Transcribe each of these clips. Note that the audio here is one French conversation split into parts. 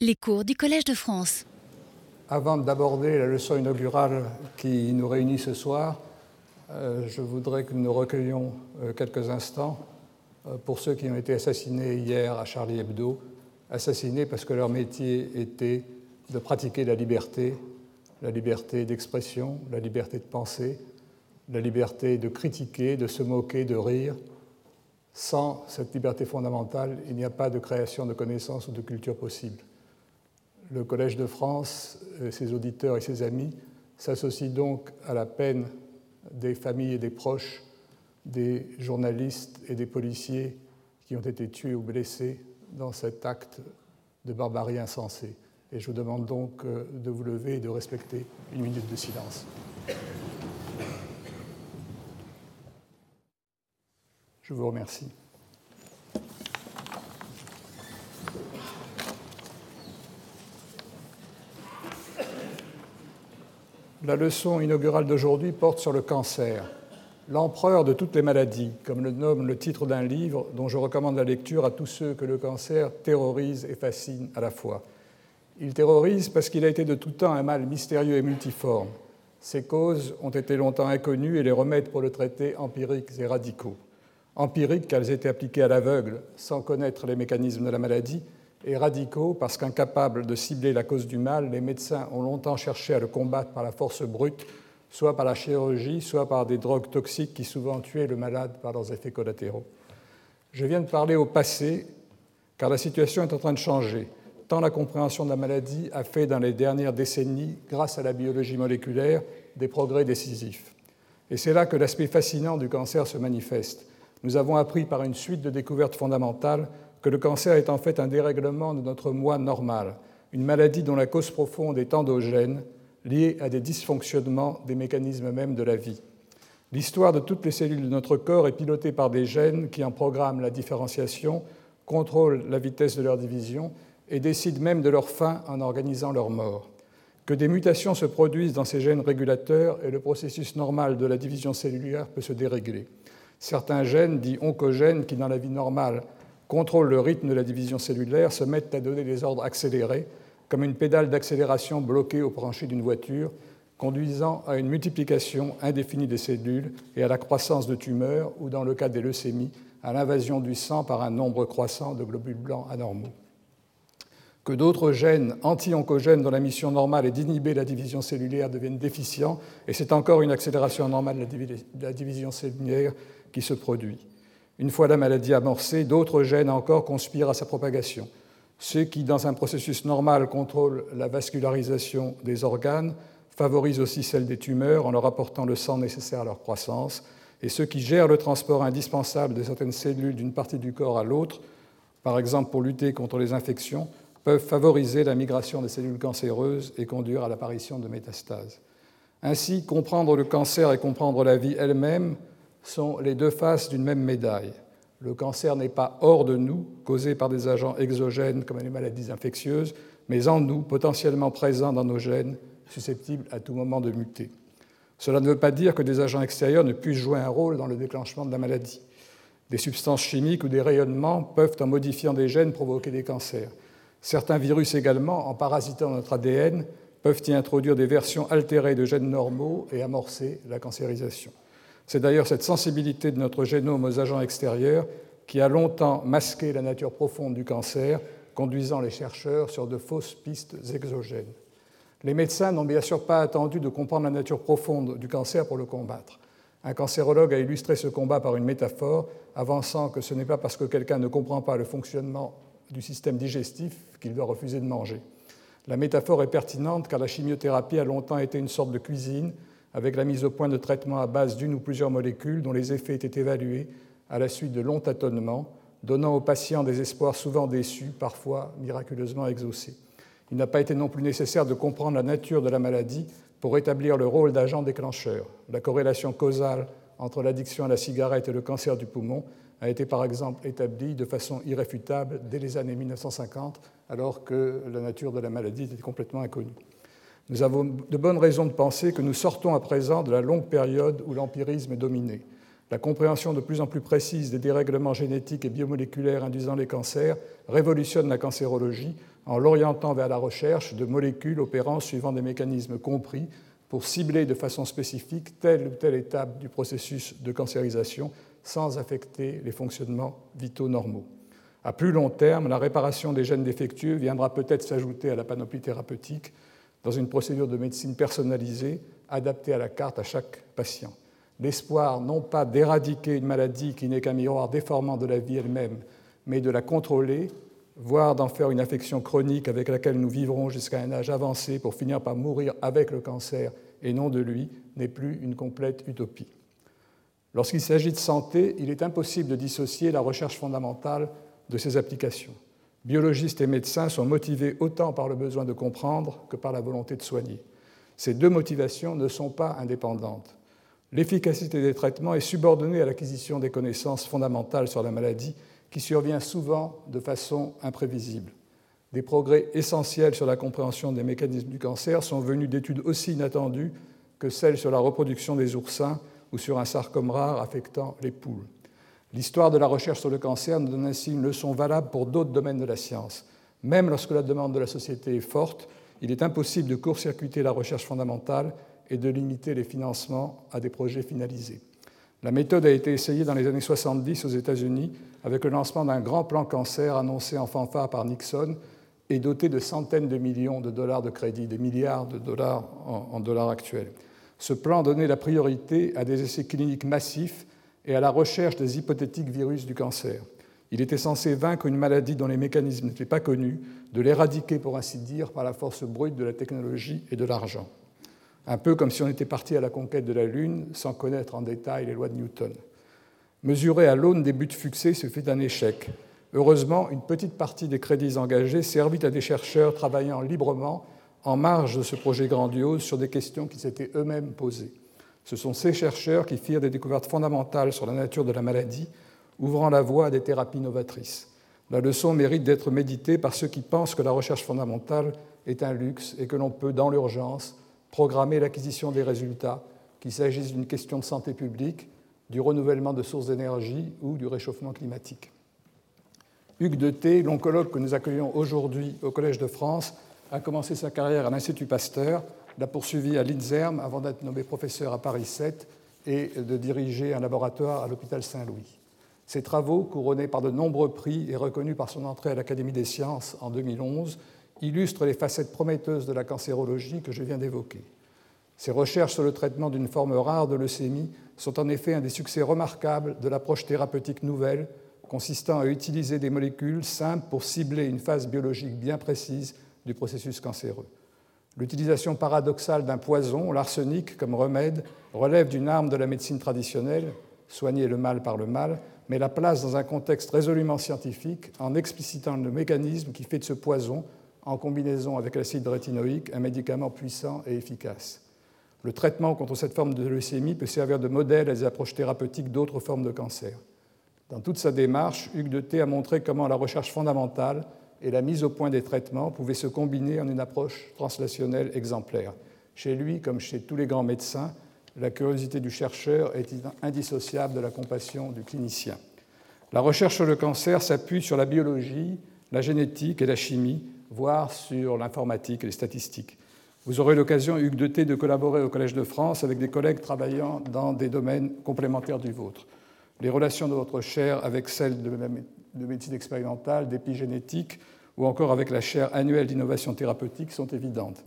Les cours du Collège de France. Avant d'aborder la leçon inaugurale qui nous réunit ce soir, euh, je voudrais que nous recueillions euh, quelques instants euh, pour ceux qui ont été assassinés hier à Charlie Hebdo, assassinés parce que leur métier était de pratiquer la liberté, la liberté d'expression, la liberté de penser, la liberté de critiquer, de se moquer, de rire. Sans cette liberté fondamentale, il n'y a pas de création de connaissances ou de culture possible. Le Collège de France, ses auditeurs et ses amis s'associent donc à la peine des familles et des proches des journalistes et des policiers qui ont été tués ou blessés dans cet acte de barbarie insensée. Et je vous demande donc euh, de vous lever et de respecter une minute de silence. Je vous remercie. La leçon inaugurale d'aujourd'hui porte sur le cancer, l'empereur de toutes les maladies, comme le nomme le titre d'un livre dont je recommande la lecture à tous ceux que le cancer terrorise et fascine à la fois. Il terrorise parce qu'il a été de tout temps un mal mystérieux et multiforme. Ses causes ont été longtemps inconnues et les remèdes pour le traiter empiriques et radicaux. Empiriques qu'elles étaient appliquées à l'aveugle, sans connaître les mécanismes de la maladie, et radicaux parce qu'incapables de cibler la cause du mal, les médecins ont longtemps cherché à le combattre par la force brute, soit par la chirurgie, soit par des drogues toxiques qui souvent tuaient le malade par leurs effets collatéraux. Je viens de parler au passé, car la situation est en train de changer, tant la compréhension de la maladie a fait dans les dernières décennies, grâce à la biologie moléculaire, des progrès décisifs. Et c'est là que l'aspect fascinant du cancer se manifeste. Nous avons appris par une suite de découvertes fondamentales que le cancer est en fait un dérèglement de notre moi normal, une maladie dont la cause profonde est endogène, liée à des dysfonctionnements des mécanismes mêmes de la vie. L'histoire de toutes les cellules de notre corps est pilotée par des gènes qui en programment la différenciation, contrôlent la vitesse de leur division et décident même de leur fin en organisant leur mort. Que des mutations se produisent dans ces gènes régulateurs et le processus normal de la division cellulaire peut se dérégler. Certains gènes, dits oncogènes, qui dans la vie normale contrôlent le rythme de la division cellulaire, se mettent à donner des ordres accélérés, comme une pédale d'accélération bloquée au branché d'une voiture, conduisant à une multiplication indéfinie des cellules et à la croissance de tumeurs, ou dans le cas des leucémies, à l'invasion du sang par un nombre croissant de globules blancs anormaux. Que d'autres gènes anti-oncogènes dont la mission normale est d'inhiber la division cellulaire deviennent déficients, et c'est encore une accélération anormale de la division cellulaire qui se produit. Une fois la maladie amorcée, d'autres gènes encore conspirent à sa propagation. Ceux qui, dans un processus normal, contrôlent la vascularisation des organes favorisent aussi celle des tumeurs en leur apportant le sang nécessaire à leur croissance, et ceux qui gèrent le transport indispensable de certaines cellules d'une partie du corps à l'autre, par exemple pour lutter contre les infections, peuvent favoriser la migration des cellules cancéreuses et conduire à l'apparition de métastases. Ainsi, comprendre le cancer et comprendre la vie elle-même sont les deux faces d'une même médaille. Le cancer n'est pas hors de nous, causé par des agents exogènes comme les maladies infectieuses, mais en nous, potentiellement présents dans nos gènes, susceptibles à tout moment de muter. Cela ne veut pas dire que des agents extérieurs ne puissent jouer un rôle dans le déclenchement de la maladie. Des substances chimiques ou des rayonnements peuvent, en modifiant des gènes, provoquer des cancers. Certains virus également, en parasitant notre ADN, peuvent y introduire des versions altérées de gènes normaux et amorcer la cancérisation. C'est d'ailleurs cette sensibilité de notre génome aux agents extérieurs qui a longtemps masqué la nature profonde du cancer, conduisant les chercheurs sur de fausses pistes exogènes. Les médecins n'ont bien sûr pas attendu de comprendre la nature profonde du cancer pour le combattre. Un cancérologue a illustré ce combat par une métaphore, avançant que ce n'est pas parce que quelqu'un ne comprend pas le fonctionnement du système digestif qu'il doit refuser de manger. La métaphore est pertinente car la chimiothérapie a longtemps été une sorte de cuisine avec la mise au point de traitements à base d'une ou plusieurs molécules dont les effets étaient évalués à la suite de longs tâtonnements, donnant aux patients des espoirs souvent déçus, parfois miraculeusement exaucés. Il n'a pas été non plus nécessaire de comprendre la nature de la maladie pour établir le rôle d'agent déclencheur. La corrélation causale entre l'addiction à la cigarette et le cancer du poumon a été par exemple établie de façon irréfutable dès les années 1950, alors que la nature de la maladie était complètement inconnue. Nous avons de bonnes raisons de penser que nous sortons à présent de la longue période où l'empirisme est dominé. La compréhension de plus en plus précise des dérèglements génétiques et biomoléculaires induisant les cancers révolutionne la cancérologie en l'orientant vers la recherche de molécules opérant suivant des mécanismes compris pour cibler de façon spécifique telle ou telle étape du processus de cancérisation sans affecter les fonctionnements vitaux normaux. À plus long terme, la réparation des gènes défectueux viendra peut-être s'ajouter à la panoplie thérapeutique dans une procédure de médecine personnalisée adaptée à la carte à chaque patient. L'espoir non pas d'éradiquer une maladie qui n'est qu'un miroir déformant de la vie elle-même, mais de la contrôler, voire d'en faire une affection chronique avec laquelle nous vivrons jusqu'à un âge avancé pour finir par mourir avec le cancer et non de lui, n'est plus une complète utopie. Lorsqu'il s'agit de santé, il est impossible de dissocier la recherche fondamentale de ses applications. Biologistes et médecins sont motivés autant par le besoin de comprendre que par la volonté de soigner. Ces deux motivations ne sont pas indépendantes. L'efficacité des traitements est subordonnée à l'acquisition des connaissances fondamentales sur la maladie qui survient souvent de façon imprévisible. Des progrès essentiels sur la compréhension des mécanismes du cancer sont venus d'études aussi inattendues que celles sur la reproduction des oursins ou sur un sarcome rare affectant les poules. L'histoire de la recherche sur le cancer nous donne ainsi une leçon valable pour d'autres domaines de la science. Même lorsque la demande de la société est forte, il est impossible de court-circuiter la recherche fondamentale et de limiter les financements à des projets finalisés. La méthode a été essayée dans les années 70 aux États-Unis avec le lancement d'un grand plan cancer annoncé en fanfare par Nixon et doté de centaines de millions de dollars de crédit, des milliards de dollars en, dollars actuels. Ce plan donnait la priorité à des essais cliniques massifs et à la recherche des hypothétiques virus du cancer. Il était censé vaincre une maladie dont les mécanismes n'étaient pas connus, de l'éradiquer, pour ainsi dire, par la force brute de la technologie et de l'argent. Un peu comme si on était parti à la conquête de la Lune sans connaître en détail les lois de Newton. Mesuré à l'aune des buts fixés, ce fut un échec. Heureusement, une petite partie des crédits engagés servit à des chercheurs travaillant librement en marge de ce projet grandiose sur des questions qu'ils s'étaient eux-mêmes posées. Ce sont ces chercheurs qui firent des découvertes fondamentales sur la nature de la maladie, ouvrant la voie à des thérapies novatrices. La leçon mérite d'être méditée par ceux qui pensent que la recherche fondamentale est un luxe et que l'on peut, dans l'urgence, programmer l'acquisition des résultats, qu'il s'agisse d'une question de santé publique, du renouvellement de sources d'énergie ou du réchauffement climatique. Hugues Deté, l'oncologue que nous accueillons aujourd'hui au Collège de France, a commencé sa carrière à l'Institut Pasteur l'a poursuivi à l'INSERM avant d'être nommé professeur à Paris 7 et de diriger un laboratoire à l'hôpital Saint-Louis. Ses travaux, couronnés par de nombreux prix et reconnus par son entrée à l'Académie des sciences en 2011, illustrent les facettes prometteuses de la cancérologie que je viens d'évoquer. Ses recherches sur le traitement d'une forme rare de leucémie sont en effet un des succès remarquables de l'approche thérapeutique nouvelle consistant à utiliser des molécules simples pour cibler une phase biologique bien précise du processus cancéreux. L'utilisation paradoxale d'un poison, l'arsenic, comme remède, relève d'une arme de la médecine traditionnelle, soigner le mal par le mal, mais la place dans un contexte résolument scientifique en explicitant le mécanisme qui fait de ce poison, en combinaison avec l'acide rétinoïque, un médicament puissant et efficace. Le traitement contre cette forme de leucémie peut servir de modèle à des approches thérapeutiques d'autres formes de cancer. Dans toute sa démarche, Hugues de Thé a montré comment la recherche fondamentale et la mise au point des traitements pouvaient se combiner en une approche translationnelle exemplaire. Chez lui, comme chez tous les grands médecins, la curiosité du chercheur est indissociable de la compassion du clinicien. La recherche sur le cancer s'appuie sur la biologie, la génétique et la chimie, voire sur l'informatique et les statistiques. Vous aurez l'occasion, Hugues Deté, de collaborer au Collège de France avec des collègues travaillant dans des domaines complémentaires du vôtre. Les relations de votre chaire avec celles de de médecine expérimentale, d'épigénétique ou encore avec la chaire annuelle d'innovation thérapeutique sont évidentes.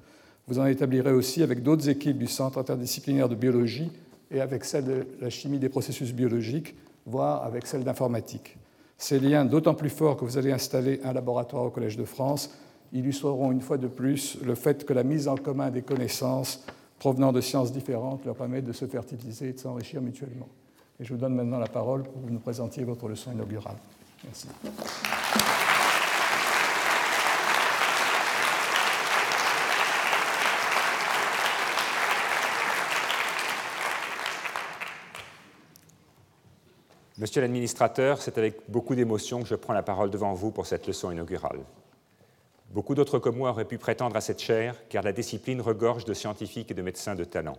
Vous en établirez aussi avec d'autres équipes du Centre interdisciplinaire de biologie et avec celle de la chimie des processus biologiques, voire avec celle d'informatique. Ces liens, d'autant plus forts que vous allez installer un laboratoire au Collège de France, illustreront une fois de plus le fait que la mise en commun des connaissances provenant de sciences différentes leur permet de se fertiliser et de s'enrichir mutuellement. Je vous donne maintenant la parole pour que vous nous présentiez votre leçon inaugurale. Merci. Monsieur l'administrateur, c'est avec beaucoup d'émotion que je prends la parole devant vous pour cette leçon inaugurale. Beaucoup d'autres comme moi auraient pu prétendre à cette chaire, car la discipline regorge de scientifiques et de médecins de talent.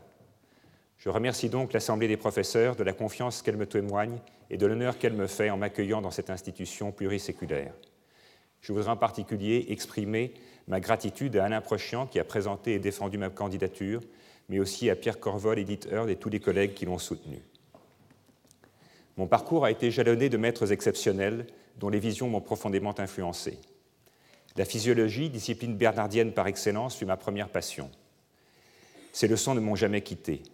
Je remercie donc l'Assemblée des professeurs de la confiance qu'elle me témoigne et de l'honneur qu'elle me fait en m'accueillant dans cette institution pluriséculaire. Je voudrais en particulier exprimer ma gratitude à Alain Prochian qui a présenté et défendu ma candidature, mais aussi à Pierre Corvol, Edith Heard et tous les collègues qui l'ont soutenu. Mon parcours a été jalonné de maîtres exceptionnels dont les visions m'ont profondément influencé. La physiologie, discipline bernardienne par excellence, fut ma première passion. Ces leçons ne m'ont jamais quitté.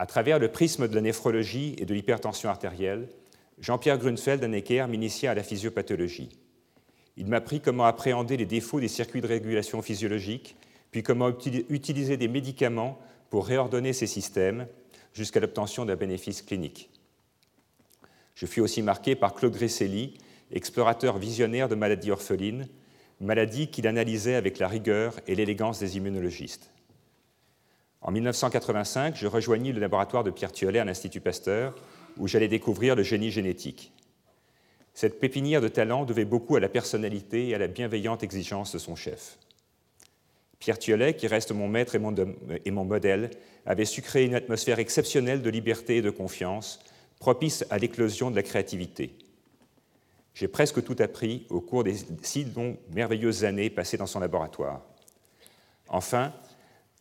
À travers le prisme de la néphrologie et de l'hypertension artérielle, Jean-Pierre Grunfeld Necker m'initia à la physiopathologie. Il m'apprit comment appréhender les défauts des circuits de régulation physiologique, puis comment utiliser des médicaments pour réordonner ces systèmes jusqu'à l'obtention d'un bénéfice clinique. Je fus aussi marqué par Claude Grisselli, explorateur visionnaire de maladies orphelines, maladies qu'il analysait avec la rigueur et l'élégance des immunologistes. En 1985, je rejoignis le laboratoire de Pierre Thiollet à l'Institut Pasteur, où j'allais découvrir le génie génétique. Cette pépinière de talent devait beaucoup à la personnalité et à la bienveillante exigence de son chef. Pierre Thiollet, qui reste mon maître et mon, et mon modèle, avait su créer une atmosphère exceptionnelle de liberté et de confiance, propice à l'éclosion de la créativité. J'ai presque tout appris au cours des six longues, merveilleuses années passées dans son laboratoire. Enfin,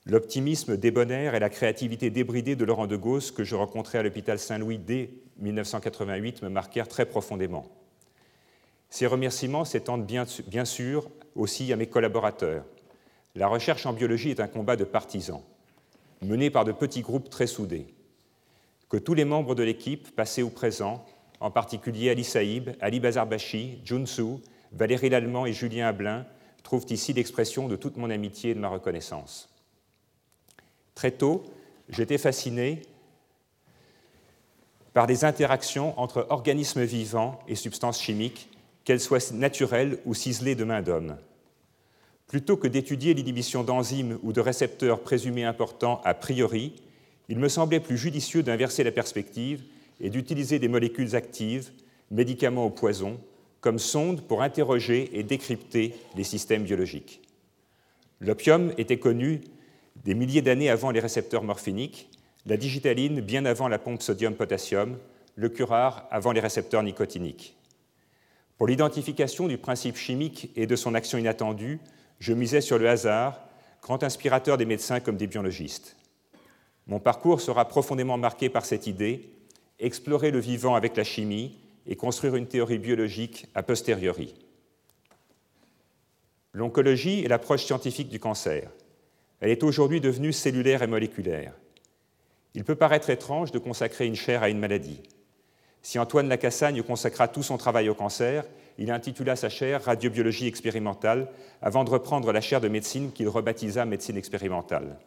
l'optimisme débonnaire et la créativité débridée de Laurent de Gauss, que je rencontrais à l'hôpital Saint-Louis dès 1988, me marquèrent très profondément. Ces remerciements s'étendent bien, sûr aussi à mes collaborateurs. La recherche en biologie est un combat de partisans, mené par de petits groupes très soudés que tous les membres de l'équipe, passés ou présents, en particulier Ali Saïb, Ali Bazarbashi, Junsu, Valérie Lallemand et Julien Ablin, trouvent ici l'expression de toute mon amitié et de ma reconnaissance. Très tôt, j'étais fasciné par des interactions entre organismes vivants et substances chimiques, qu'elles soient naturelles ou ciselées de main d'homme. Plutôt que d'étudier l'inhibition d'enzymes ou de récepteurs présumés importants a priori, il me semblait plus judicieux d'inverser la perspective et d'utiliser des molécules actives, médicaments au poison, comme sonde pour interroger et décrypter les systèmes biologiques. L'opium était connu des milliers d'années avant les récepteurs morphiniques, la digitaline bien avant la pompe sodium-potassium, le curare avant les récepteurs nicotiniques. Pour l'identification du principe chimique et de son action inattendue, je misais sur le hasard, grand inspirateur des médecins comme des biologistes. Mon parcours sera profondément marqué par cette idée, explorer le vivant avec la chimie et construire une théorie biologique a posteriori. L'oncologie est l'approche scientifique du cancer. Elle est aujourd'hui devenue cellulaire et moléculaire. Il peut paraître étrange de consacrer une chaire à une maladie. Si Antoine Lacassagne consacra tout son travail au cancer, il intitula sa chaire Radiobiologie expérimentale avant de reprendre la chaire de médecine qu'il rebaptisa médecine expérimentale.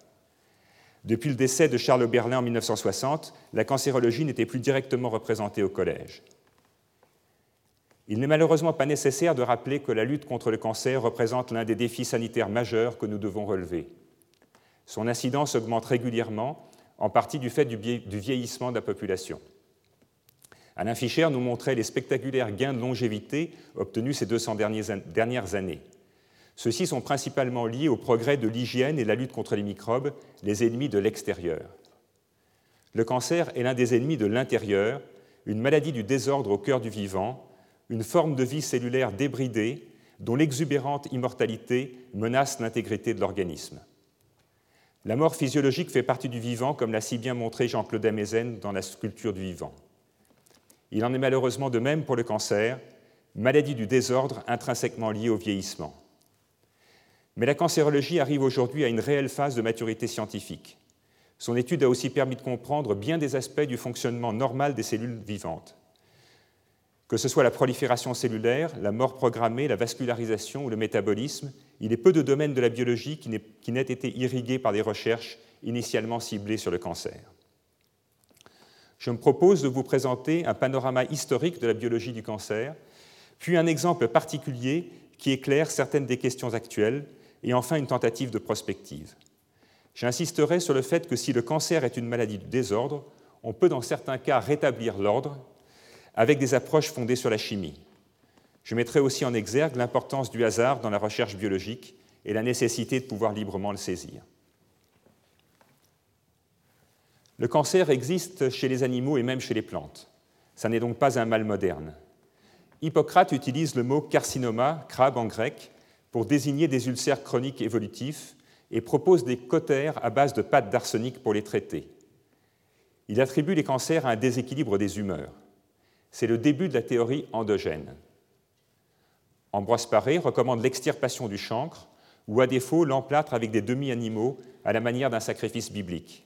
Depuis le décès de Charles Berlin en 1960, la cancérologie n'était plus directement représentée au collège. Il n'est malheureusement pas nécessaire de rappeler que la lutte contre le cancer représente l'un des défis sanitaires majeurs que nous devons relever. Son incidence augmente régulièrement, en partie du fait du vieillissement de la population. Alain Fischer nous montrait les spectaculaires gains de longévité obtenus ces 200 dernières années. Ceux-ci sont principalement liés au progrès de l'hygiène et la lutte contre les microbes, les ennemis de l'extérieur. Le cancer est l'un des ennemis de l'intérieur, une maladie du désordre au cœur du vivant, une forme de vie cellulaire débridée dont l'exubérante immortalité menace l'intégrité de l'organisme. La mort physiologique fait partie du vivant, comme l'a si bien montré Jean-Claude Amezen dans la sculpture du vivant. Il en est malheureusement de même pour le cancer, maladie du désordre intrinsèquement liée au vieillissement. Mais la cancérologie arrive aujourd'hui à une réelle phase de maturité scientifique. Son étude a aussi permis de comprendre bien des aspects du fonctionnement normal des cellules vivantes. Que ce soit la prolifération cellulaire, la mort programmée, la vascularisation ou le métabolisme, il est peu de domaines de la biologie qui n'aient été irrigués par des recherches initialement ciblées sur le cancer. Je me propose de vous présenter un panorama historique de la biologie du cancer, puis un exemple particulier qui éclaire certaines des questions actuelles et enfin une tentative de prospective. J'insisterai sur le fait que si le cancer est une maladie du désordre, on peut dans certains cas rétablir l'ordre avec des approches fondées sur la chimie. Je mettrai aussi en exergue l'importance du hasard dans la recherche biologique et la nécessité de pouvoir librement le saisir. Le cancer existe chez les animaux et même chez les plantes. Ça n'est donc pas un mal moderne. Hippocrate utilise le mot carcinoma, crabe en grec, pour désigner des ulcères chroniques évolutifs et propose des cautères à base de pâte d'arsenic pour les traiter. Il attribue les cancers à un déséquilibre des humeurs. C'est le début de la théorie endogène. Ambroise Paré recommande l'extirpation du chancre ou à défaut l'emplâtre avec des demi-animaux à la manière d'un sacrifice biblique.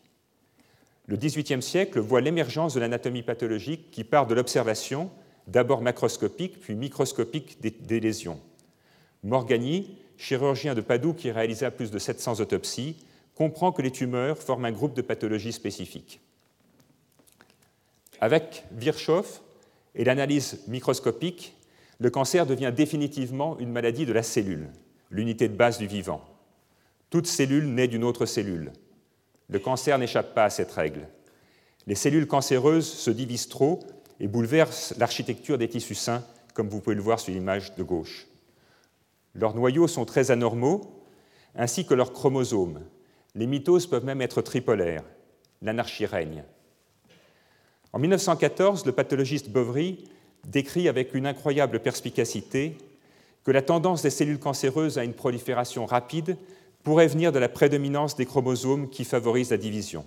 Le XVIIIe siècle voit l'émergence de l'anatomie pathologique qui part de l'observation, d'abord macroscopique puis microscopique des, lésions. Morgagni, chirurgien de Padoue qui réalisa plus de 700 autopsies, comprend que les tumeurs forment un groupe de pathologies spécifiques. Avec Virchow et l'analyse microscopique, le cancer devient définitivement une maladie de la cellule, l'unité de base du vivant. Toute cellule naît d'une autre cellule. Le cancer n'échappe pas à cette règle. Les cellules cancéreuses se divisent trop et bouleversent l'architecture des tissus sains, comme vous pouvez le voir sur l'image de gauche. Leurs noyaux sont très anormaux, ainsi que leurs chromosomes. Les mitoses peuvent même être tripolaires. L'anarchie règne. En 1914, le pathologiste Bovry décrit avec une incroyable perspicacité que la tendance des cellules cancéreuses à une prolifération rapide pourrait venir de la prédominance des chromosomes qui favorisent la division.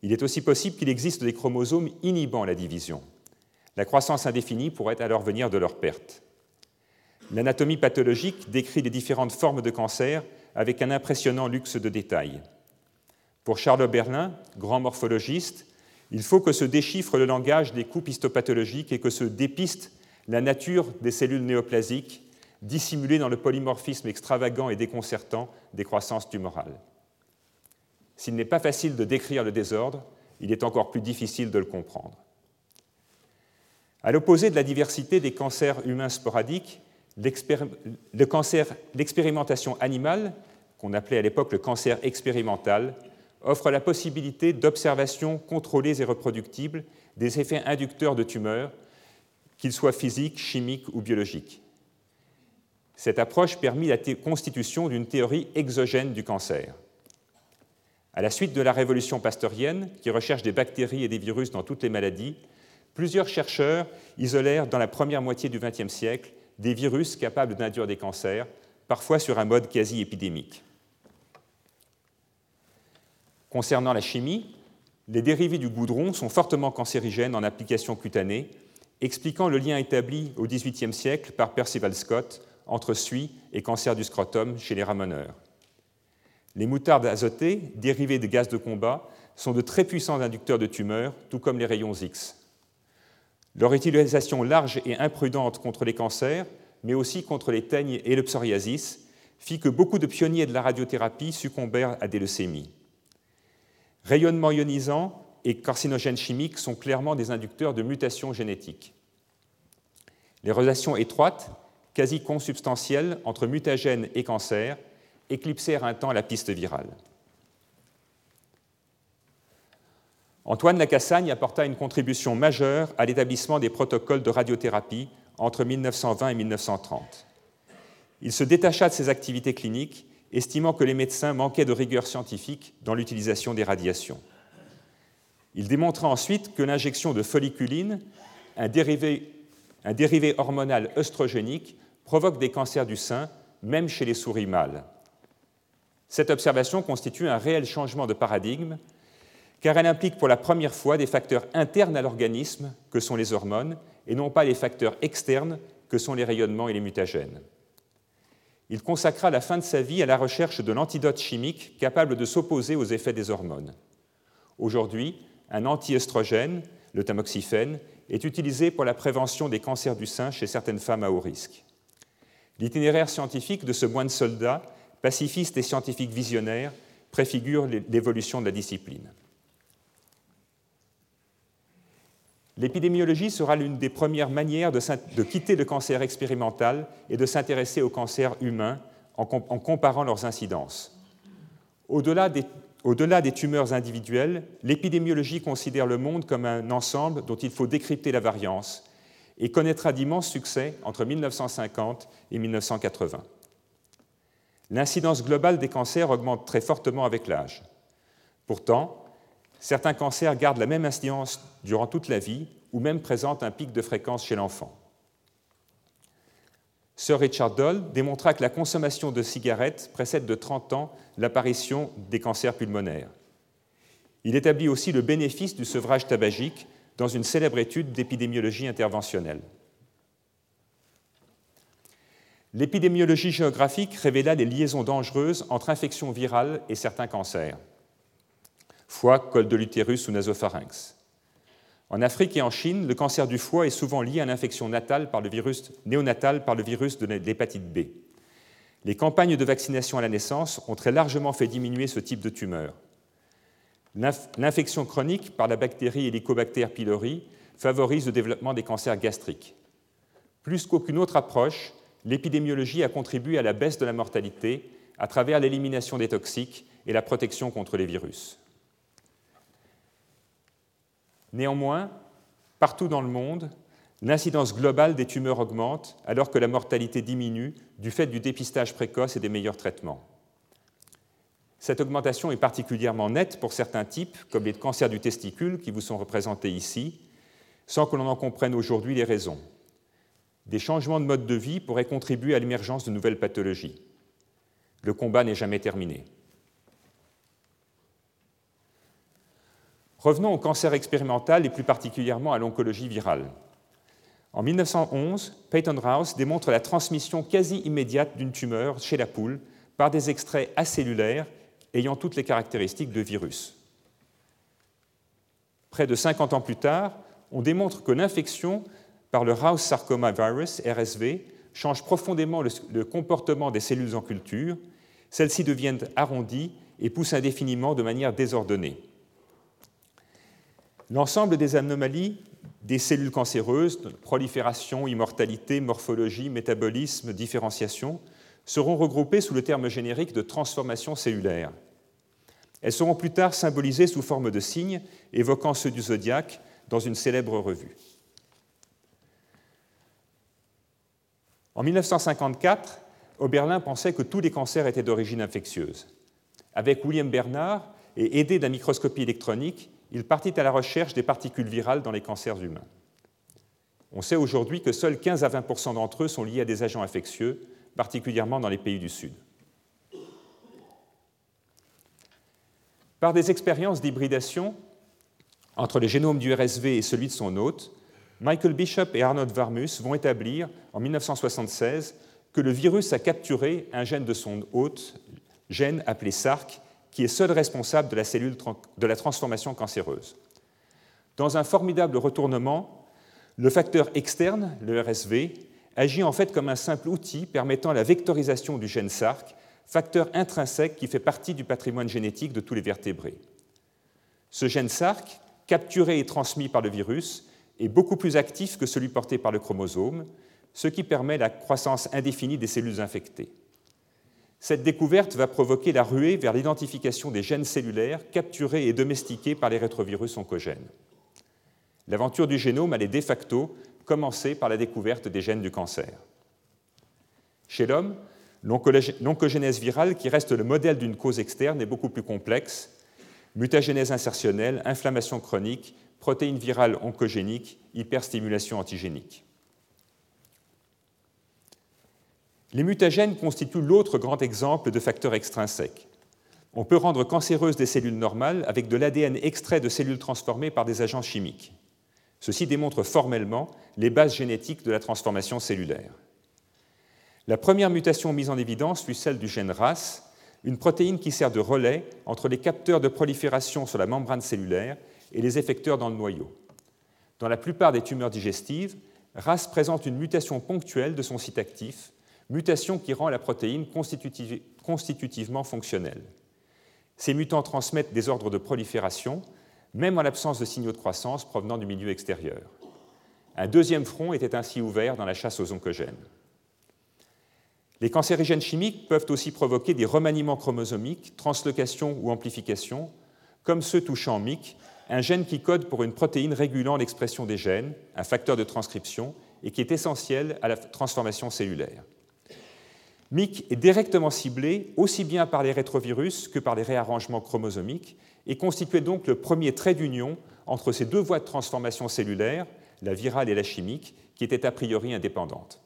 Il est aussi possible qu'il existe des chromosomes inhibant la division. La croissance indéfinie pourrait alors venir de leur perte. L'anatomie pathologique décrit les différentes formes de cancer avec un impressionnant luxe de détails. Pour Charles Berlin, grand morphologiste, il faut que se déchiffre le langage des coupes histopathologiques et que se dépiste la nature des cellules néoplasiques dissimulées dans le polymorphisme extravagant et déconcertant des croissances tumorales. S'il n'est pas facile de décrire le désordre, il est encore plus difficile de le comprendre. À l'opposé de la diversité des cancers humains sporadiques, l'expérimentation animale, qu'on appelait à l'époque le cancer expérimental, offre la possibilité d'observations contrôlées et reproductibles des effets inducteurs de tumeurs, qu'ils soient physiques, chimiques ou biologiques. Cette approche permit la constitution d'une théorie exogène du cancer. À la suite de la révolution pasteurienne, qui recherche des bactéries et des virus dans toutes les maladies, plusieurs chercheurs isolèrent dans la première moitié du XXe siècle des virus capables d'induire des cancers, parfois sur un mode quasi épidémique. Concernant la chimie, les dérivés du goudron sont fortement cancérigènes en application cutanée, expliquant le lien établi au XVIIIe siècle par Percival Scott entre suie et cancer du scrotum chez les ramoneurs. Les moutardes azotées, dérivées de gaz de combat, sont de très puissants inducteurs de tumeurs, tout comme les rayons X. Leur utilisation large et imprudente contre les cancers, mais aussi contre les teignes et le psoriasis, fit que beaucoup de pionniers de la radiothérapie succombèrent à des leucémies. Rayonnement ionisant et carcinogènes chimiques sont clairement des inducteurs de mutations génétiques. Les relations étroites, quasi consubstantielles entre mutagènes et cancer éclipsèrent un temps la piste virale. Antoine Lacassagne apporta une contribution majeure à l'établissement des protocoles de radiothérapie entre 1920 et 1930. Il se détacha de ses activités cliniques estimant que les médecins manquaient de rigueur scientifique dans l'utilisation des radiations. Il démontra ensuite que l'injection de folliculine, un dérivé, hormonal œstrogénique, provoque des cancers du sein, même chez les souris mâles. Cette observation constitue un réel changement de paradigme, car elle implique pour la première fois des facteurs internes à l'organisme, que sont les hormones, et non pas les facteurs externes, que sont les rayonnements et les mutagènes. Il consacra la fin de sa vie à la recherche de l'antidote chimique capable de s'opposer aux effets des hormones. Aujourd'hui, un anti-œstrogène, le tamoxifène, est utilisé pour la prévention des cancers du sein chez certaines femmes à haut risque. L'itinéraire scientifique de ce moine soldat, pacifiste et scientifique visionnaire, préfigure l'évolution de la discipline. L'épidémiologie sera l'une des premières manières de, quitter le cancer expérimental et de s'intéresser au cancer humain en, comparant leurs incidences. Au-delà des, des tumeurs individuelles, l'épidémiologie considère le monde comme un ensemble dont il faut décrypter la variance et connaîtra d'immenses succès entre 1950 et 1980. L'incidence globale des cancers augmente très fortement avec l'âge. Pourtant, Certains cancers gardent la même incidence durant toute la vie ou même présentent un pic de fréquence chez l'enfant. Sir Richard Doll démontra que la consommation de cigarettes précède de 30 ans l'apparition des cancers pulmonaires. Il établit aussi le bénéfice du sevrage tabagique dans une célèbre étude d'épidémiologie interventionnelle. L'épidémiologie géographique révéla les liaisons dangereuses entre infections virales et certains cancers foie, col de l'utérus ou nasopharynx. En Afrique et en Chine, le cancer du foie est souvent lié à l'infection natale par le virus, néonatale par le virus de l'hépatite B. Les campagnes de vaccination à la naissance ont très largement fait diminuer ce type de tumeur. L'infection chronique par la bactérie Helicobacter pylori favorise le développement des cancers gastriques. Plus qu'aucune autre approche, l'épidémiologie a contribué à la baisse de la mortalité à travers l'élimination des toxiques et la protection contre les virus. Néanmoins, partout dans le monde, l'incidence globale des tumeurs augmente alors que la mortalité diminue du fait du dépistage précoce et des meilleurs traitements. Cette augmentation est particulièrement nette pour certains types, comme les cancers du testicule qui vous sont représentés ici, sans que l'on en comprenne aujourd'hui les raisons. Des changements de mode de vie pourraient contribuer à l'émergence de nouvelles pathologies. Le combat n'est jamais terminé. Revenons au cancer expérimental et plus particulièrement à l'oncologie virale. En 1911, Peyton Rouse démontre la transmission quasi immédiate d'une tumeur chez la poule par des extraits acellulaires ayant toutes les caractéristiques de virus. Près de 50 ans plus tard, on démontre que l'infection par le Rouse Sarcoma Virus, RSV, change profondément le, le comportement des cellules en culture. Celles-ci deviennent arrondies et poussent indéfiniment de manière désordonnée. L'ensemble des anomalies des cellules cancéreuses, prolifération, immortalité, morphologie, métabolisme, différenciation, seront regroupées sous le terme générique de transformation cellulaire. Elles seront plus tard symbolisées sous forme de signes évoquant ceux du zodiaque dans une célèbre revue. En 1954, Oberlin pensait que tous les cancers étaient d'origine infectieuse. Avec William Bernard, et aidé d'un microscopie électronique, il partit à la recherche des particules virales dans les cancers humains. On sait aujourd'hui que seuls 15 à 20% d'entre eux sont liés à des agents infectieux, particulièrement dans les pays du Sud. Par des expériences d'hybridation entre le génome du RSV et celui de son hôte, Michael Bishop et Arnold Varmus vont établir en 1976 que le virus a capturé un gène de son hôte, gène appelé SARC, qui est seul responsable de la cellule de la transformation cancéreuse. Dans un formidable retournement, le facteur externe, le RSV, agit en fait comme un simple outil permettant la vectorisation du gène SARC, facteur intrinsèque qui fait partie du patrimoine génétique de tous les vertébrés. Ce gène SARC, capturé et transmis par le virus, est beaucoup plus actif que celui porté par le chromosome, ce qui permet la croissance indéfinie des cellules infectées. Cette découverte va provoquer la ruée vers l'identification des gènes cellulaires capturés et domestiqués par les rétrovirus oncogènes. L'aventure du génome allait de facto commencer par la découverte des gènes du cancer. Chez l'homme, l'oncogénèse virale, qui reste le modèle d'une cause externe, est beaucoup plus complexe. Mutagénèse insertionnelle, inflammation chronique, protéines virales oncogéniques, hyperstimulation antigénique. Les mutagènes constituent l'autre grand exemple de facteurs extrinsèques. On peut rendre cancéreuses des cellules normales avec de l'ADN extrait de cellules transformées par des agents chimiques. Ceci démontre formellement les bases génétiques de la transformation cellulaire. La première mutation mise en évidence fut celle du gène RAS, une protéine qui sert de relais entre les capteurs de prolifération sur la membrane cellulaire et les effecteurs dans le noyau. Dans la plupart des tumeurs digestives, RAS présente une mutation ponctuelle de son site actif mutation qui rend la protéine constitutivement fonctionnelle. Ces mutants transmettent des ordres de prolifération, même en l'absence de signaux de croissance provenant du milieu extérieur. Un deuxième front était ainsi ouvert dans la chasse aux oncogènes. Les cancérigènes chimiques peuvent aussi provoquer des remaniements chromosomiques, translocation ou amplification, comme ceux touchant MYC, un gène qui code pour une protéine régulant l'expression des gènes, un facteur de transcription, et qui est essentiel à la transformation cellulaire. MYC est directement ciblé aussi bien par les rétrovirus que par les réarrangements chromosomiques et constituait donc le premier trait d'union entre ces deux voies de transformation cellulaire, la virale et la chimique, qui étaient a priori indépendantes.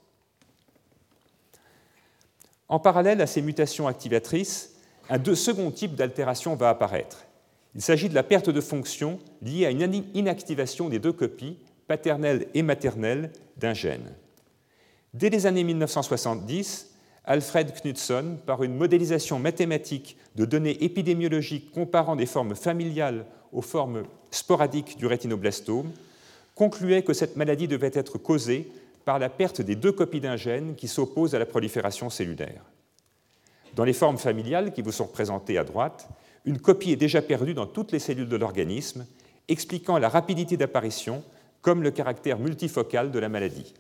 En parallèle à ces mutations activatrices, un second type d'altération va apparaître. Il s'agit de la perte de fonction liée à une inactivation des deux copies, paternelle et maternelle, d'un gène. Dès les années 1970, Alfred Knudson, par une modélisation mathématique de données épidémiologiques comparant des formes familiales aux formes sporadiques du rétinoblastome, concluait que cette maladie devait être causée par la perte des deux copies d'un gène qui s'opposent à la prolifération cellulaire. Dans les formes familiales qui vous sont représentées à droite, une copie est déjà perdue dans toutes les cellules de l'organisme, expliquant la rapidité d'apparition comme le caractère multifocal de la maladie.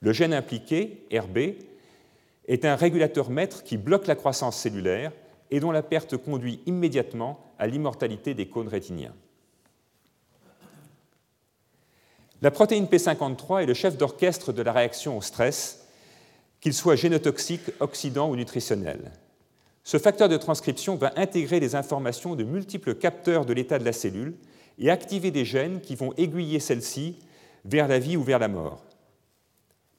Le gène impliqué, RB, est un régulateur maître qui bloque la croissance cellulaire et dont la perte conduit immédiatement à l'immortalité des cônes rétiniens. La protéine P53 est le chef d'orchestre de la réaction au stress, qu'il soit génotoxique, oxydant ou nutritionnel. Ce facteur de transcription va intégrer les informations de multiples capteurs de l'état de la cellule et activer des gènes qui vont aiguiller celle-ci vers la vie ou vers la mort.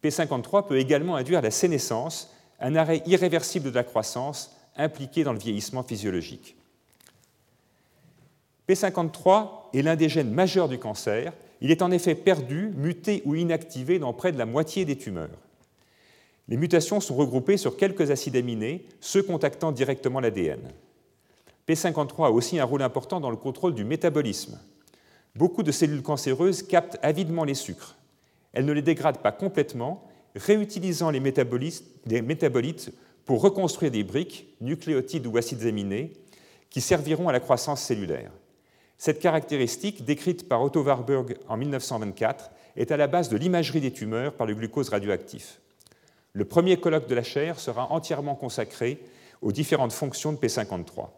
P53 peut également induire la sénescence, un arrêt irréversible de la croissance impliqué dans le vieillissement physiologique. P53 est l'un des gènes majeurs du cancer. Il est en effet perdu, muté ou inactivé dans près de la moitié des tumeurs. Les mutations sont regroupées sur quelques acides aminés, ceux contactant directement l'ADN. P53 a aussi un rôle important dans le contrôle du métabolisme. Beaucoup de cellules cancéreuses captent avidement les sucres. Elles ne les dégradent pas complètement, réutilisant les métabolites, pour reconstruire des briques, nucléotides ou acides aminés, qui serviront à la croissance cellulaire. Cette caractéristique, décrite par Otto Warburg en 1924, est à la base de l'imagerie des tumeurs par le glucose radioactif. Le premier colloque de la chaire sera entièrement consacré aux différentes fonctions de P53.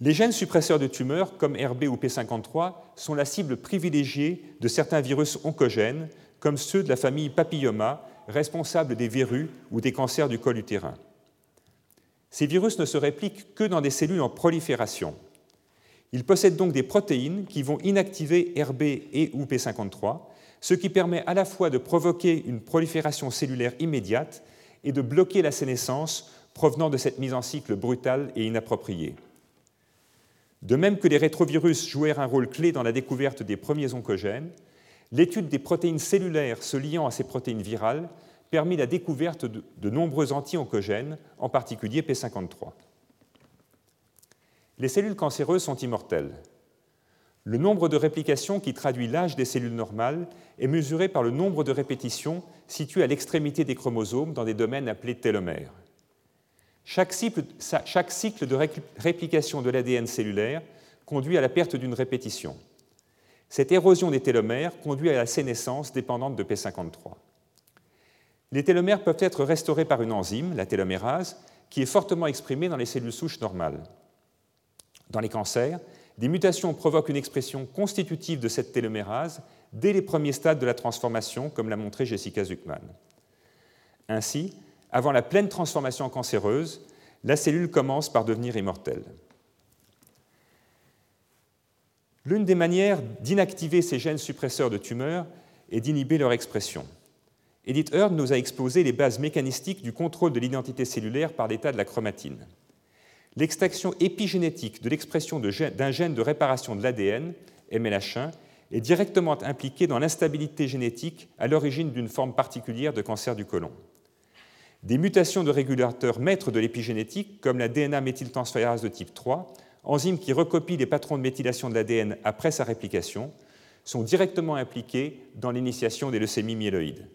Les gènes suppresseurs de tumeurs, comme RB ou P53, sont la cible privilégiée de certains virus oncogènes, comme ceux de la famille Papilloma, responsables des verrues ou des cancers du col utérin. Ces virus ne se répliquent que dans des cellules en prolifération. Ils possèdent donc des protéines qui vont inactiver RB et ou P53, ce qui permet à la fois de provoquer une prolifération cellulaire immédiate et de bloquer la sénescence provenant de cette mise en cycle brutale et inappropriée. De même que les rétrovirus jouèrent un rôle clé dans la découverte des premiers oncogènes, l'étude des protéines cellulaires se liant à ces protéines virales permit la découverte de, nombreux anti-oncogènes, en particulier P53. Les cellules cancéreuses sont immortelles. Le nombre de réplications qui traduit l'âge des cellules normales est mesuré par le nombre de répétitions situées à l'extrémité des chromosomes dans des domaines appelés télomères. Chaque cycle, de réplication de l'ADN cellulaire conduit à la perte d'une répétition. Cette érosion des télomères conduit à la sénescence dépendante de P53. Les télomères peuvent être restaurés par une enzyme, la télomérase, qui est fortement exprimée dans les cellules souches normales. Dans les cancers, des mutations provoquent une expression constitutive de cette télomérase dès les premiers stades de la transformation, comme l'a montré Jessica Zuckman. Ainsi, avant la pleine transformation cancéreuse, la cellule commence par devenir immortelle. L'une des manières d'inactiver ces gènes suppresseurs de tumeurs est d'inhiber leur expression. Edith Heard nous a exposé les bases mécanistiques du contrôle de l'identité cellulaire par l'état de la chromatine l'extraction épigénétique de l'expression d'un gène de réparation de l'ADN, MLH1, est directement impliquée dans l'instabilité génétique à l'origine d'une forme particulière de cancer du côlon. Des mutations de régulateurs maîtres de l'épigénétique, comme la DNA méthyltransférase de type 3, enzyme qui recopie les patrons de méthylation de l'ADN après sa réplication, sont directement impliquées dans l'initiation des leucémies myéloïdes.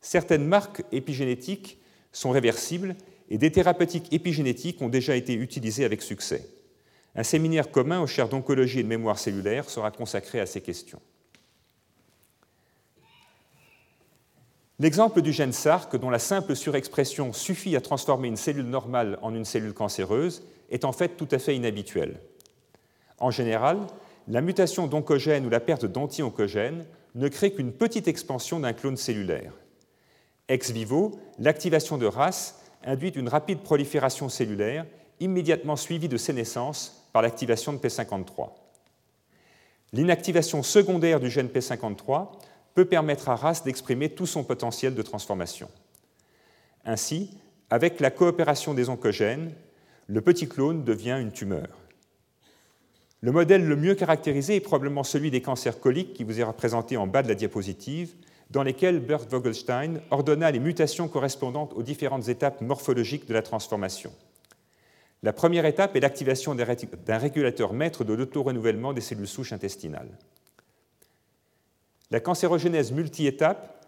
Certaines marques épigénétiques sont réversibles et des thérapeutiques épigénétiques ont déjà été utilisées avec succès. Un séminaire commun aux chaires d'oncologie et de mémoire cellulaire sera consacré à ces questions. L'exemple du gène SARC, dont la simple surexpression suffit à transformer une cellule normale en une cellule cancéreuse, est en fait tout à fait inhabituel. En général, la mutation d'oncogène ou la perte d'anti-oncogène ne crée qu'une petite expansion d'un clone cellulaire. Ex vivo, l'activation de RAS induit une rapide prolifération cellulaire, immédiatement suivie de sénescence par l'activation de P53. L'inactivation secondaire du gène P53 peut permettre à RAS d'exprimer tout son potentiel de transformation. Ainsi, avec la coopération des oncogènes, le petit clone devient une tumeur. Le modèle le mieux caractérisé est probablement celui des cancers coliques qui vous est représenté en bas de la diapositive, dans lesquels Bert Vogelstein ordonna les mutations correspondantes aux différentes étapes morphologiques de la transformation. La première étape est l'activation d'un régulateur maître de l'auto-renouvellement des cellules souches intestinales. La cancérogénèse multi-étape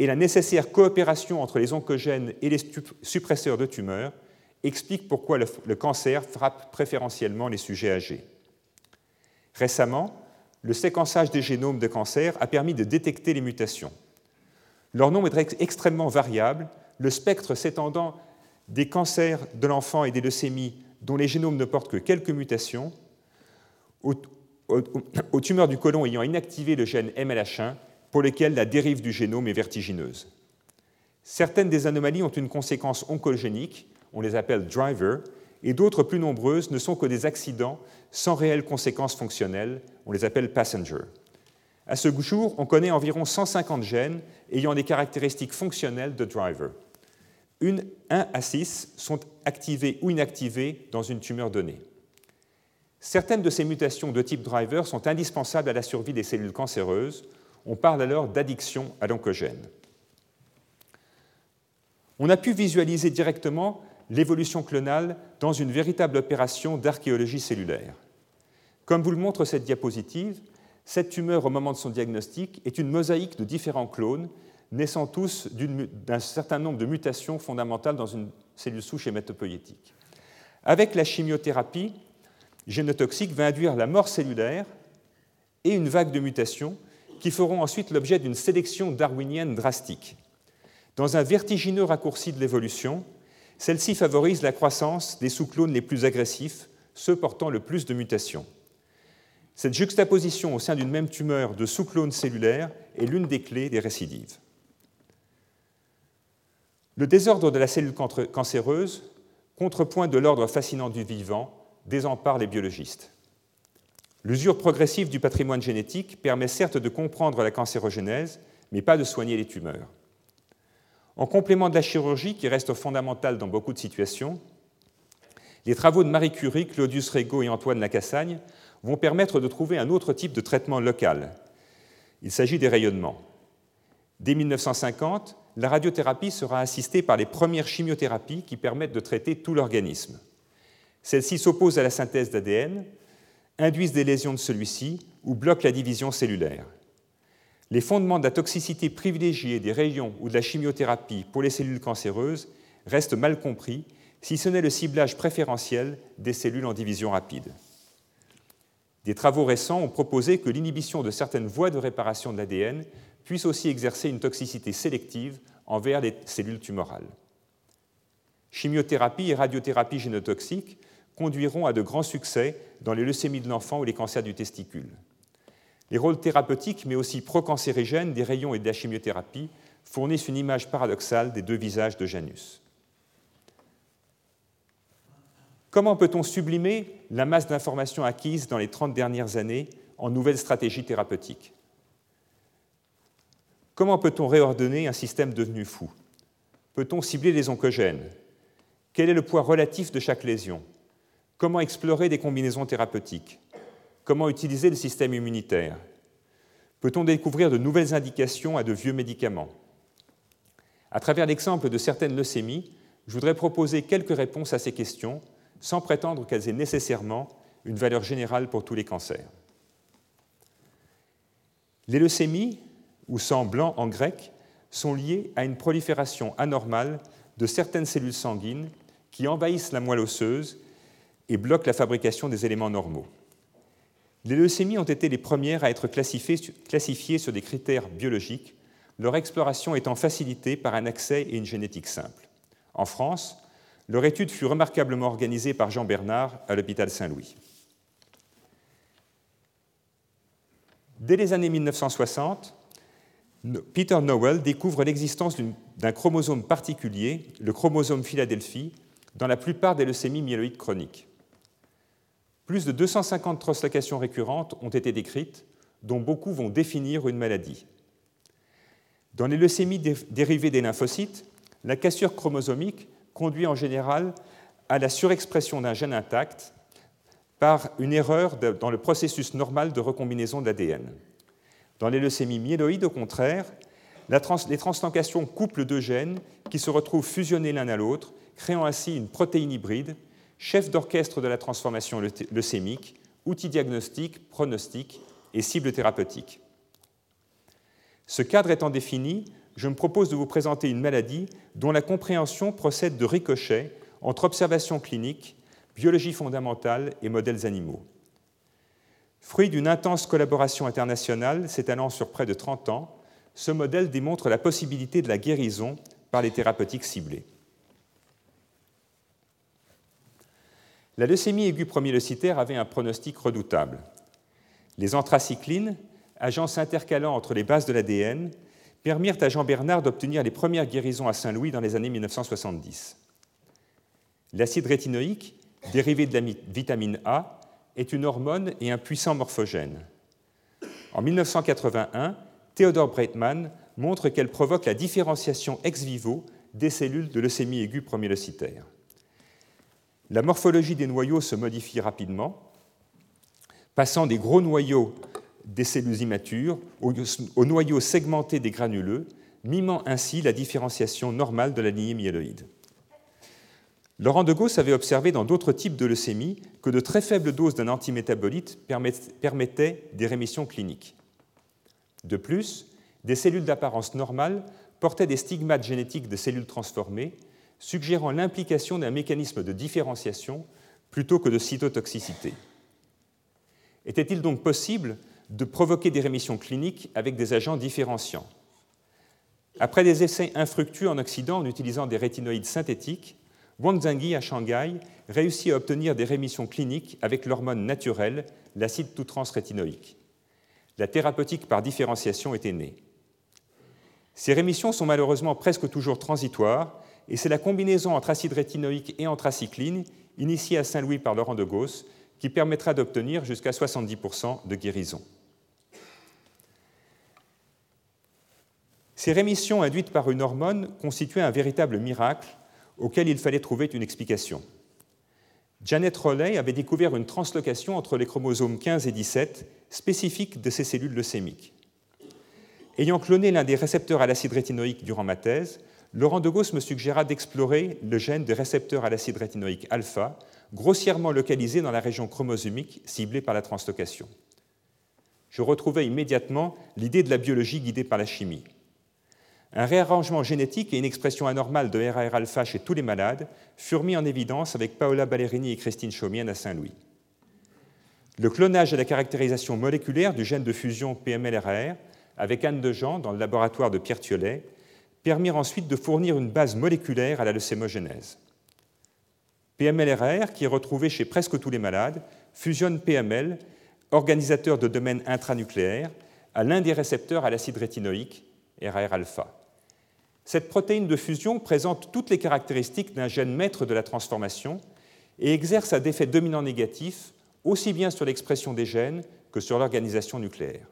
et la nécessaire coopération entre les oncogènes et les suppresseurs de tumeurs expliquent pourquoi le, cancer frappe préférentiellement les sujets âgés. Récemment, le séquençage des génomes de cancer a permis de détecter les mutations. Leur nombre est extrêmement variable, le spectre s'étendant des cancers de l'enfant et des leucémies dont les génomes ne portent que quelques mutations, aux, tumeurs du côlon ayant inactivé le gène MLH1 pour lesquelles la dérive du génome est vertigineuse. Certaines des anomalies ont une conséquence oncogénique, on les appelle drivers, et d'autres plus nombreuses ne sont que des accidents sans réelles conséquences fonctionnelles, on les appelle passengers. À ce jour, on connaît environ 150 gènes ayant des caractéristiques fonctionnelles de driver une, 1 à 6 sont activées ou inactivées dans une tumeur donnée. Certaines de ces mutations de type driver sont indispensables à la survie des cellules cancéreuses. On parle alors d'addiction à l'oncogène. On a pu visualiser directement l'évolution clonale dans une véritable opération d'archéologie cellulaire. Comme vous le montre cette diapositive, cette tumeur, au moment de son diagnostic, est une mosaïque de différents clones naissant tous d'un certain nombre de mutations fondamentales dans une cellule souche hématopoïétique. Avec la chimiothérapie génotoxique va induire la mort cellulaire et une vague de mutations qui feront ensuite l'objet d'une sélection darwinienne drastique. Dans un vertigineux raccourci de l'évolution, celle-ci favorise la croissance des sous-clones les plus agressifs, ceux portant le plus de mutations. Cette juxtaposition au sein d'une même tumeur de sous-clones cellulaires est l'une des clés des récidives. Le désordre de la cellule cancéreuse, contrepoint de l'ordre fascinant du vivant, désempare les biologistes. L'usure progressive du patrimoine génétique permet certes de comprendre la cancérogénèse, mais pas de soigner les tumeurs. En complément de la chirurgie, qui reste fondamentale dans beaucoup de situations, les travaux de Marie Curie, Claudius Rego et Antoine Lacassagne vont permettre de trouver un autre type de traitement local. Il s'agit des rayonnements. Dès 1950, la radiothérapie sera assistée par les premières chimiothérapies qui permettent de traiter tout l'organisme. Celles-ci s'opposent à la synthèse d'ADN, induisent des lésions de celui-ci ou bloquent la division cellulaire. Les fondements de la toxicité privilégiée des rayons ou de la chimiothérapie pour les cellules cancéreuses restent mal compris, si ce n'est le ciblage préférentiel des cellules en division rapide. Des travaux récents ont proposé que l'inhibition de certaines voies de réparation de l'ADN puisse aussi exercer une toxicité sélective envers les cellules tumorales. Chimiothérapie et radiothérapie génotoxique conduiront à de grands succès dans les leucémies de l'enfant ou les cancers du testicule. Les rôles thérapeutiques, mais aussi procancérigènes des rayons et de la chimiothérapie fournissent une image paradoxale des deux visages de Janus. Comment peut-on sublimer la masse d'informations acquises dans les 30 dernières années en nouvelles stratégies thérapeutiques? Comment peut-on réordonner un système devenu fou? Peut-on cibler les oncogènes? Quel est le poids relatif de chaque lésion? Comment explorer des combinaisons thérapeutiques? Comment utiliser le système immunitaire? Peut-on découvrir de nouvelles indications à de vieux médicaments? À travers l'exemple de certaines leucémies, je voudrais proposer quelques réponses à ces questions sans prétendre qu'elles aient nécessairement une valeur générale pour tous les cancers. Les leucémies ou sang blanc en grec, sont liés à une prolifération anormale de certaines cellules sanguines qui envahissent la moelle osseuse et bloquent la fabrication des éléments normaux. Les leucémies ont été les premières à être classifiées sur des critères biologiques, leur exploration étant facilitée par un accès et une génétique simple. En France, leur étude fut remarquablement organisée par Jean Bernard à l'hôpital Saint-Louis. Dès les années 1960, Peter Nowell découvre l'existence d'un chromosome particulier, le chromosome Philadelphie, dans la plupart des leucémies myéloïdes chroniques. Plus de 250 translocations récurrentes ont été décrites, dont beaucoup vont définir une maladie. Dans les leucémies dérivées des lymphocytes, la cassure chromosomique conduit en général à la surexpression d'un gène intact par une erreur dans le processus normal de recombinaison de l'ADN. Dans les leucémies myéloïdes, au contraire, les translocations couplent deux gènes qui se retrouvent fusionnés l'un à l'autre, créant ainsi une protéine hybride, chef d'orchestre de la transformation leucémique, outil diagnostique, pronostic et cible thérapeutique. Ce cadre étant défini, je me propose de vous présenter une maladie dont la compréhension procède de ricochets entre observations cliniques, biologie fondamentale et modèles animaux. Fruit d'une intense collaboration internationale s'étalant sur près de 30 ans, ce modèle démontre la possibilité de la guérison par les thérapeutiques ciblées. La leucémie aiguë promyélocytaire avait un pronostic redoutable. Les anthracyclines, agents intercalant entre les bases de l'ADN, permirent à Jean Bernard d'obtenir les premières guérisons à Saint-Louis dans les années 1970. L'acide rétinoïque, dérivé de la vitamine A, est une hormone et un puissant morphogène. En 1981, Theodore Breitman montre qu'elle provoque la différenciation ex vivo des cellules de leucémie aiguë promyélocytaire. La morphologie des noyaux se modifie rapidement, passant des gros noyaux des cellules immatures aux noyaux segmentés des granuleux, mimant ainsi la différenciation normale de la lignée myéloïde. Laurent de Gauss avait observé dans d'autres types de leucémie que de très faibles doses d'un antimétabolite permettaient des rémissions cliniques. De plus, des cellules d'apparence normale portaient des stigmates génétiques de cellules transformées, suggérant l'implication d'un mécanisme de différenciation plutôt que de cytotoxicité. Était-il donc possible de provoquer des rémissions cliniques avec des agents différenciants? Après des essais infructueux en Occident en utilisant des rétinoïdes synthétiques, Wang Zhangyi à Shanghai réussit à obtenir des rémissions cliniques avec l'hormone naturelle, l'acide tout-trans-rétinoïque. La thérapeutique par différenciation était née. Ces rémissions sont malheureusement presque toujours transitoires, et c'est la combinaison entre acide rétinoïque et anthracycline, initiée à Saint-Louis par Laurent de Gauss, qui permettra d'obtenir jusqu'à 70% de guérison. Ces rémissions induites par une hormone constituaient un véritable miracle auquel il fallait trouver une explication. Janet Rowley avait découvert une translocation entre les chromosomes 15 et 17 spécifiques de ces cellules leucémiques. Ayant cloné l'un des récepteurs à l'acide rétinoïque durant ma thèse, Laurent de Gauss me suggéra d'explorer le gène des récepteurs à l'acide rétinoïque alpha, grossièrement localisé dans la région chromosomique ciblée par la translocation. Je retrouvai immédiatement l'idée de la biologie guidée par la chimie. Un réarrangement génétique et une expression anormale de RAR-alpha chez tous les malades furent mis en évidence avec Paola Ballerini et Christine Chaumienne à Saint-Louis. Le clonage et la caractérisation moléculaire du gène de fusion PMLRR avec Anne Dejean dans le laboratoire de Pierre Thiollet permirent ensuite de fournir une base moléculaire à la leucémogénèse. PMLRR, qui est retrouvé chez presque tous les malades, fusionne PML, organisateur de domaine intranucléaire, à l'un des récepteurs à l'acide rétinoïque, RAR-alpha. Cette protéine de fusion présente toutes les caractéristiques d'un gène maître de la transformation et exerce un effet dominant négatif aussi bien sur l'expression des gènes que sur l'organisation nucléaire.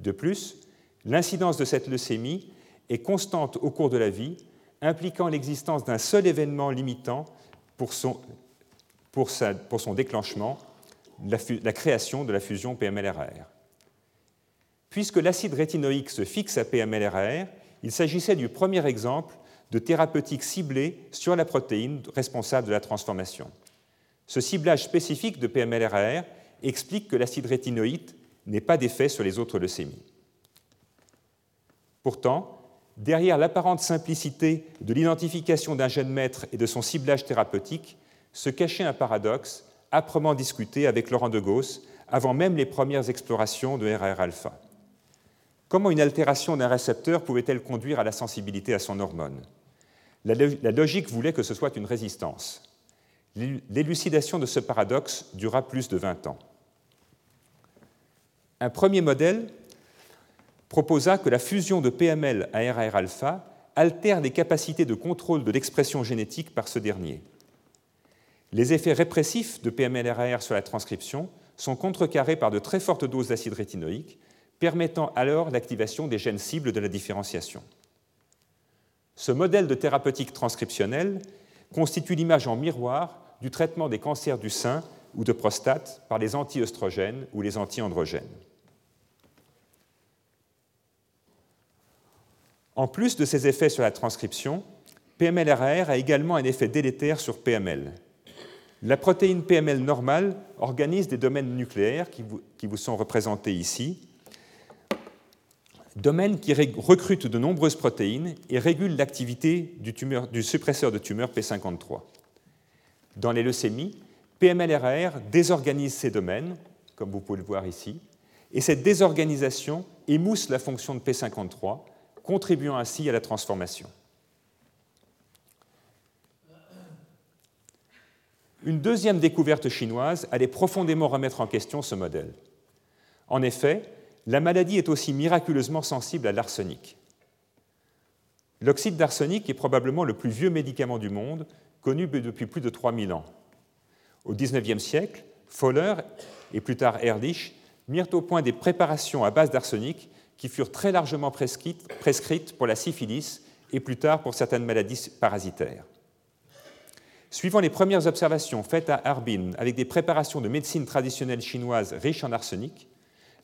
De plus, l'incidence de cette leucémie est constante au cours de la vie, impliquant l'existence d'un seul événement limitant pour son, déclenchement, la, la, création de la fusion PMLRR. Puisque l'acide rétinoïque se fixe à PMLRR, il s'agissait du premier exemple de thérapeutique ciblée sur la protéine responsable de la transformation. Ce ciblage spécifique de PMLRR explique que l'acide rétinoïde n'ait pas d'effet sur les autres leucémies. Pourtant, derrière l'apparente simplicité de l'identification d'un gène maître et de son ciblage thérapeutique, se cachait un paradoxe âprement discuté avec Laurent de Gauss avant même les premières explorations de RAR-alpha. Comment une altération d'un récepteur pouvait-elle conduire à la sensibilité à son hormone? La logique voulait que ce soit une résistance. L'élucidation de ce paradoxe dura plus de 20 ans. Un premier modèle proposa que la fusion de PML à RAR-alpha altère les capacités de contrôle de l'expression génétique par ce dernier. Les effets répressifs de PML-RAR sur la transcription sont contrecarrés par de très fortes doses d'acide rétinoïque, permettant alors l'activation des gènes cibles de la différenciation. Ce modèle de thérapeutique transcriptionnelle constitue l'image en miroir du traitement des cancers du sein ou de prostate par les anti-œstrogènes ou les anti-androgènes. En plus de ses effets sur la transcription, PML-RAR a également un effet délétère sur PML. La protéine PML normale organise des domaines nucléaires qui vous, sont représentés ici, domaines qui recrutent de nombreuses protéines et régulent l'activité du, du, suppresseur de tumeur P53. Dans les leucémies, PML-RAR désorganise ces domaines, comme vous pouvez le voir ici, et cette désorganisation émousse la fonction de P53, contribuant ainsi à la transformation. Une deuxième découverte chinoise allait profondément remettre en question ce modèle. En effet, la maladie est aussi miraculeusement sensible à l'arsenic. L'oxyde d'arsenic est probablement le plus vieux médicament du monde, connu depuis plus de 3000 ans. Au XIXe siècle, Fowler et plus tard Ehrlich mirent au point des préparations à base d'arsenic furent très largement prescrites pour la syphilis et plus tard pour certaines maladies parasitaires. Suivant les premières observations faites à Harbin avec des préparations de médecine traditionnelle chinoise riches en arsenic,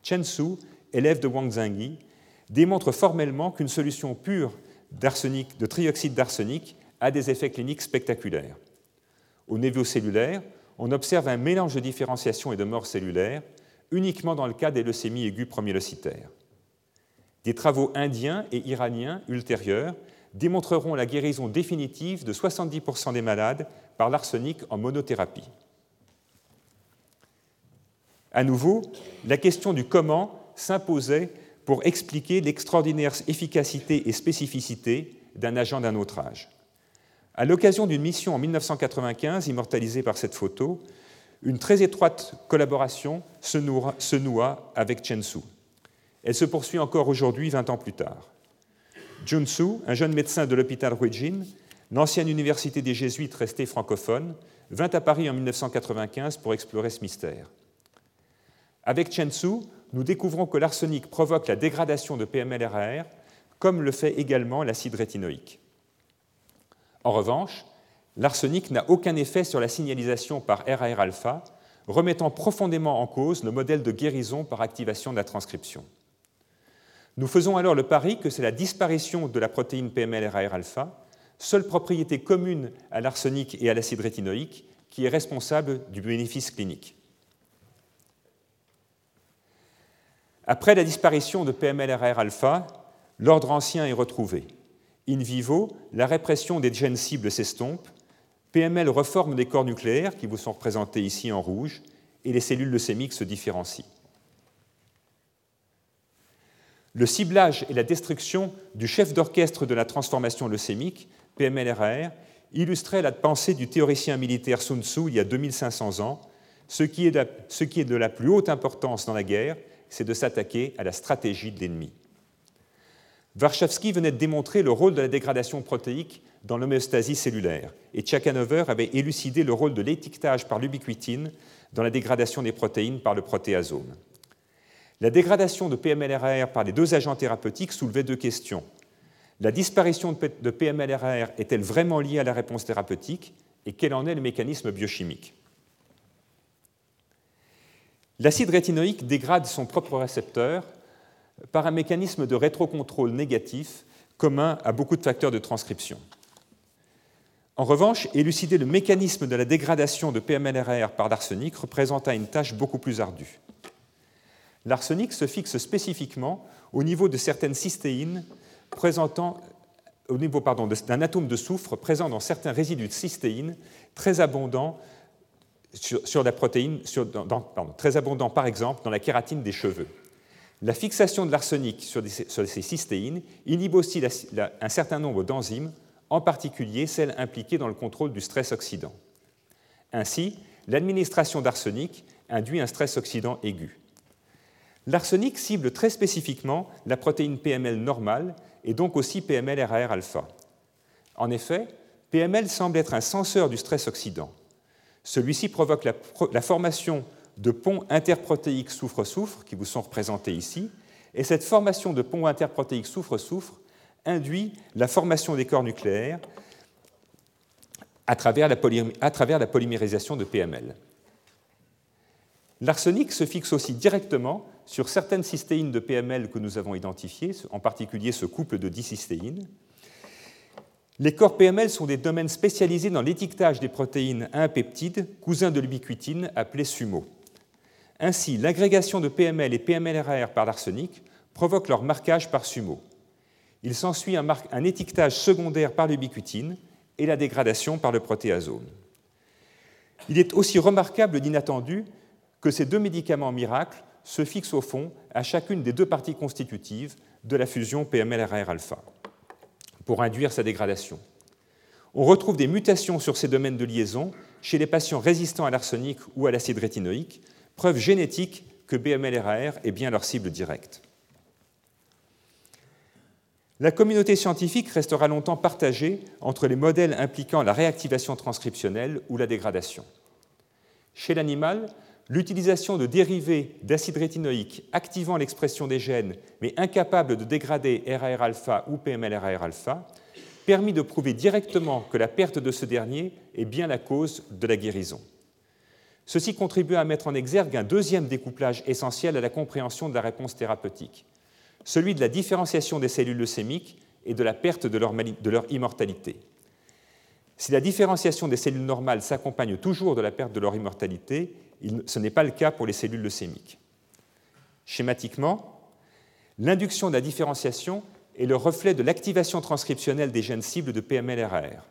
Chen Su, élève de Wang Zhengyi, démontre formellement qu'une solution pure de trioxyde d'arsenic a des effets cliniques spectaculaires. Au niveau cellulaire, on observe un mélange de différenciation et de mort cellulaire uniquement dans le cas des leucémies aiguës promyélocytaires. Des travaux indiens et iraniens ultérieurs démontreront la guérison définitive de 70% des malades par l'arsenic en monothérapie. À nouveau, la question du comment s'imposait pour expliquer l'extraordinaire efficacité et spécificité d'un agent d'un autre âge. À l'occasion d'une mission en 1995, immortalisée par cette photo, une très étroite collaboration se noua, avec Chen Su. Elle se poursuit encore aujourd'hui, 20 ans plus tard. Jun Su, un jeune médecin de l'hôpital Ruijin, l'ancienne université des Jésuites restée francophone, vint à Paris en 1995 pour explorer ce mystère. Avec Chen Su, nous découvrons que l'arsenic provoque la dégradation de PML-RAR, comme le fait également l'acide rétinoïque. En revanche, l'arsenic n'a aucun effet sur la signalisation par RAR-alpha, remettant profondément en cause le modèle de guérison par activation de la transcription. Nous faisons alors le pari que c'est la disparition de la protéine PML-RAR-alpha, seule propriété commune à l'arsenic et à l'acide rétinoïque, qui est responsable du bénéfice clinique. Après la disparition de PML-RAR-alpha, l'ordre ancien est retrouvé. In vivo, la répression des gènes cibles s'estompe, PML reforme des corps nucléaires qui vous sont représentés ici en rouge, et les cellules leucémiques se différencient. Le ciblage et la destruction du chef d'orchestre de la transformation leucémique, PMLRR, illustrait la pensée du théoricien militaire Sun Tzu il y a 2500 ans. Ce qui, est de, ce qui est de la plus haute importance dans la guerre, c'est de s'attaquer à la stratégie de l'ennemi. Warshawski venait de démontrer le rôle de la dégradation protéique dans l'homéostasie cellulaire, et Tchakanover avait élucidé le rôle de l'étiquetage par l'ubiquitine dans la dégradation des protéines par le protéasome. La dégradation de PMLRR par les deux agents thérapeutiques soulevait deux questions. La disparition de PMLRR est-elle vraiment liée à la réponse thérapeutique et quel en est le mécanisme biochimique? L'acide rétinoïque dégrade son propre récepteur par un mécanisme de rétrocontrôle négatif commun à beaucoup de facteurs de transcription. En revanche, élucider le mécanisme de la dégradation de PMLRR par l'arsenic représenta une tâche beaucoup plus ardue. L'arsenic se fixe spécifiquement au niveau de certaines cystéines présentant au niveau d'un atome de soufre présent dans certains résidus de cystéine très abondants sur, la très abondant par exemple dans la kératine des cheveux. La fixation de l'arsenic sur, ces cystéines inhibe aussi un certain nombre d'enzymes, en particulier celles impliquées dans le contrôle du stress oxydant. Ainsi, l'administration d'arsenic induit un stress oxydant aigu. L'arsenic cible très spécifiquement la protéine PML normale et donc aussi PML-RAR-alpha. En effet, PML semble être un senseur du stress oxydant. Celui-ci provoque la, formation de ponts interprotéiques soufre-soufre qui vous sont représentés ici, Et cette formation de pont interprotéique soufre-soufre induit la formation des corps nucléaires à travers la polymérisation de PML. L'arsenic se fixe aussi directement sur certaines cystéines de PML que nous avons identifiées, en particulier ce couple de dicystéines. Les corps PML sont des domaines spécialisés dans l'étiquetage des protéines à un peptide, cousin de l'ubiquitine, appelé SUMO. Ainsi, l'agrégation de PML et PMLRR par l'arsenic provoque leur marquage par SUMO. Il s'ensuit un, un, étiquetage secondaire par l'ubiquitine et la dégradation par le protéasome. Il est aussi remarquable d'inattendu que ces deux médicaments miracles se fixent au fond à chacune des deux parties constitutives de la fusion PML-RR-alpha pour induire sa dégradation. On retrouve des mutations sur ces domaines de liaison chez les patients résistants à l'arsenic ou à l'acide rétinoïque, preuve génétique que BML-RAR est bien leur cible directe. La communauté scientifique restera longtemps partagée entre les modèles impliquant la réactivation transcriptionnelle ou la dégradation. Chez l'animal, l'utilisation de dérivés d'acide rétinoïque activant l'expression des gènes mais incapables de dégrader RAR-alpha ou PML-RAR-alpha permit de prouver directement que la perte de ce dernier est bien la cause de la guérison. Ceci contribue à mettre en exergue un deuxième découplage essentiel à la compréhension de la réponse thérapeutique, celui de la différenciation des cellules leucémiques et de la perte de leur, de leur immortalité. Si la différenciation des cellules normales s'accompagne toujours de la perte de leur immortalité, ce n'est pas le cas pour les cellules leucémiques. Schématiquement, l'induction de la différenciation est le reflet de l'activation transcriptionnelle des gènes cibles de PML-RAR.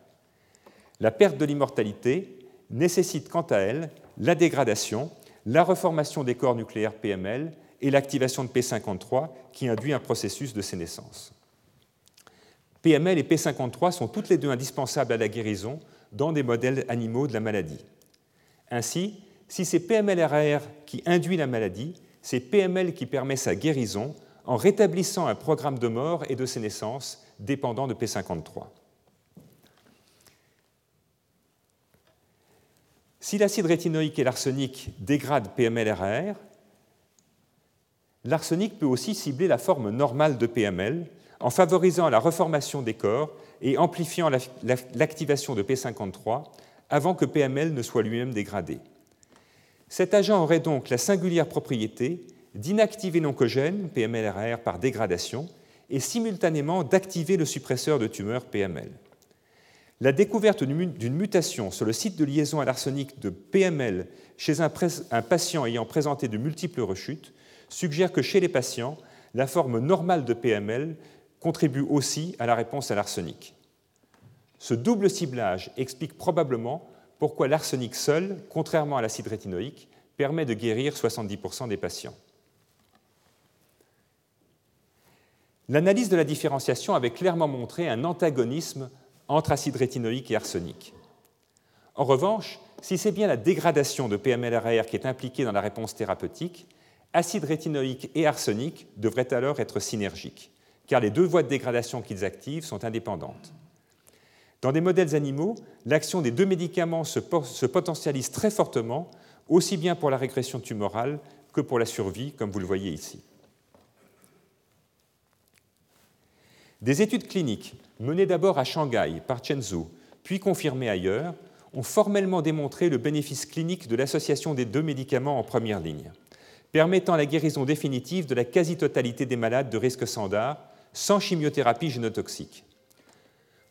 La perte de l'immortalité nécessite quant à elle la dégradation, la reformation des corps nucléaires PML et l'activation de P53 qui induit un processus de sénescence. PML et P53 sont toutes les deux indispensables à la guérison dans des modèles animaux de la maladie. Ainsi, si c'est PML-RAR qui induit la maladie, c'est PML qui permet sa guérison en rétablissant un programme de mort et de sénescence dépendant de P53. Si l'acide rétinoïque et l'arsenic dégradent PML-RAR, l'arsenic peut aussi cibler la forme normale de PML en favorisant la reformation des corps et amplifiant l'activation de P53 avant que PML ne soit lui-même dégradé. Cet agent aurait donc la singulière propriété d'inactiver l'oncogène PMLRR par dégradation et simultanément d'activer le suppresseur de tumeur PML. La découverte d'une mutation sur le site de liaison à l'arsenic de PML chez un, patient ayant présenté de multiples rechutes suggère que chez les patients, la forme normale de PML contribue aussi à la réponse à l'arsenic. Ce double ciblage explique probablement pourquoi l'arsenic seul, contrairement à l'acide rétinoïque, permet de guérir 70% des patients. L'analyse de la différenciation avait clairement montré un antagonisme entre acide rétinoïque et arsenic. En revanche, si c'est bien la dégradation de PMLRR qui est impliquée dans la réponse thérapeutique, acide rétinoïque et arsenic devraient alors être synergiques, car les deux voies de dégradation qu'ils activent sont indépendantes. Dans des modèles animaux, l'action des deux médicaments se, potentialise très fortement, aussi bien pour la régression tumorale que pour la survie, comme vous le voyez ici. Des études cliniques menées d'abord à Shanghai par Chen puis confirmées ailleurs, ont formellement démontré le bénéfice clinique de l'association des deux médicaments en première ligne, permettant la guérison définitive de la quasi-totalité des malades de risque standard sans chimiothérapie génotoxique.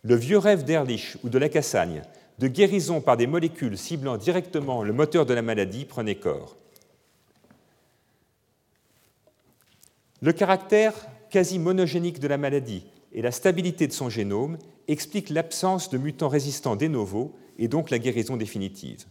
Le vieux rêve d'Ehrlich ou de la Cassagne de guérison par des molécules ciblant directement le moteur de la maladie prenait corps. Le caractère quasi monogénique de la maladie et la stabilité de son génome expliquent l'absence de mutants résistants de novo et donc la guérison définitive.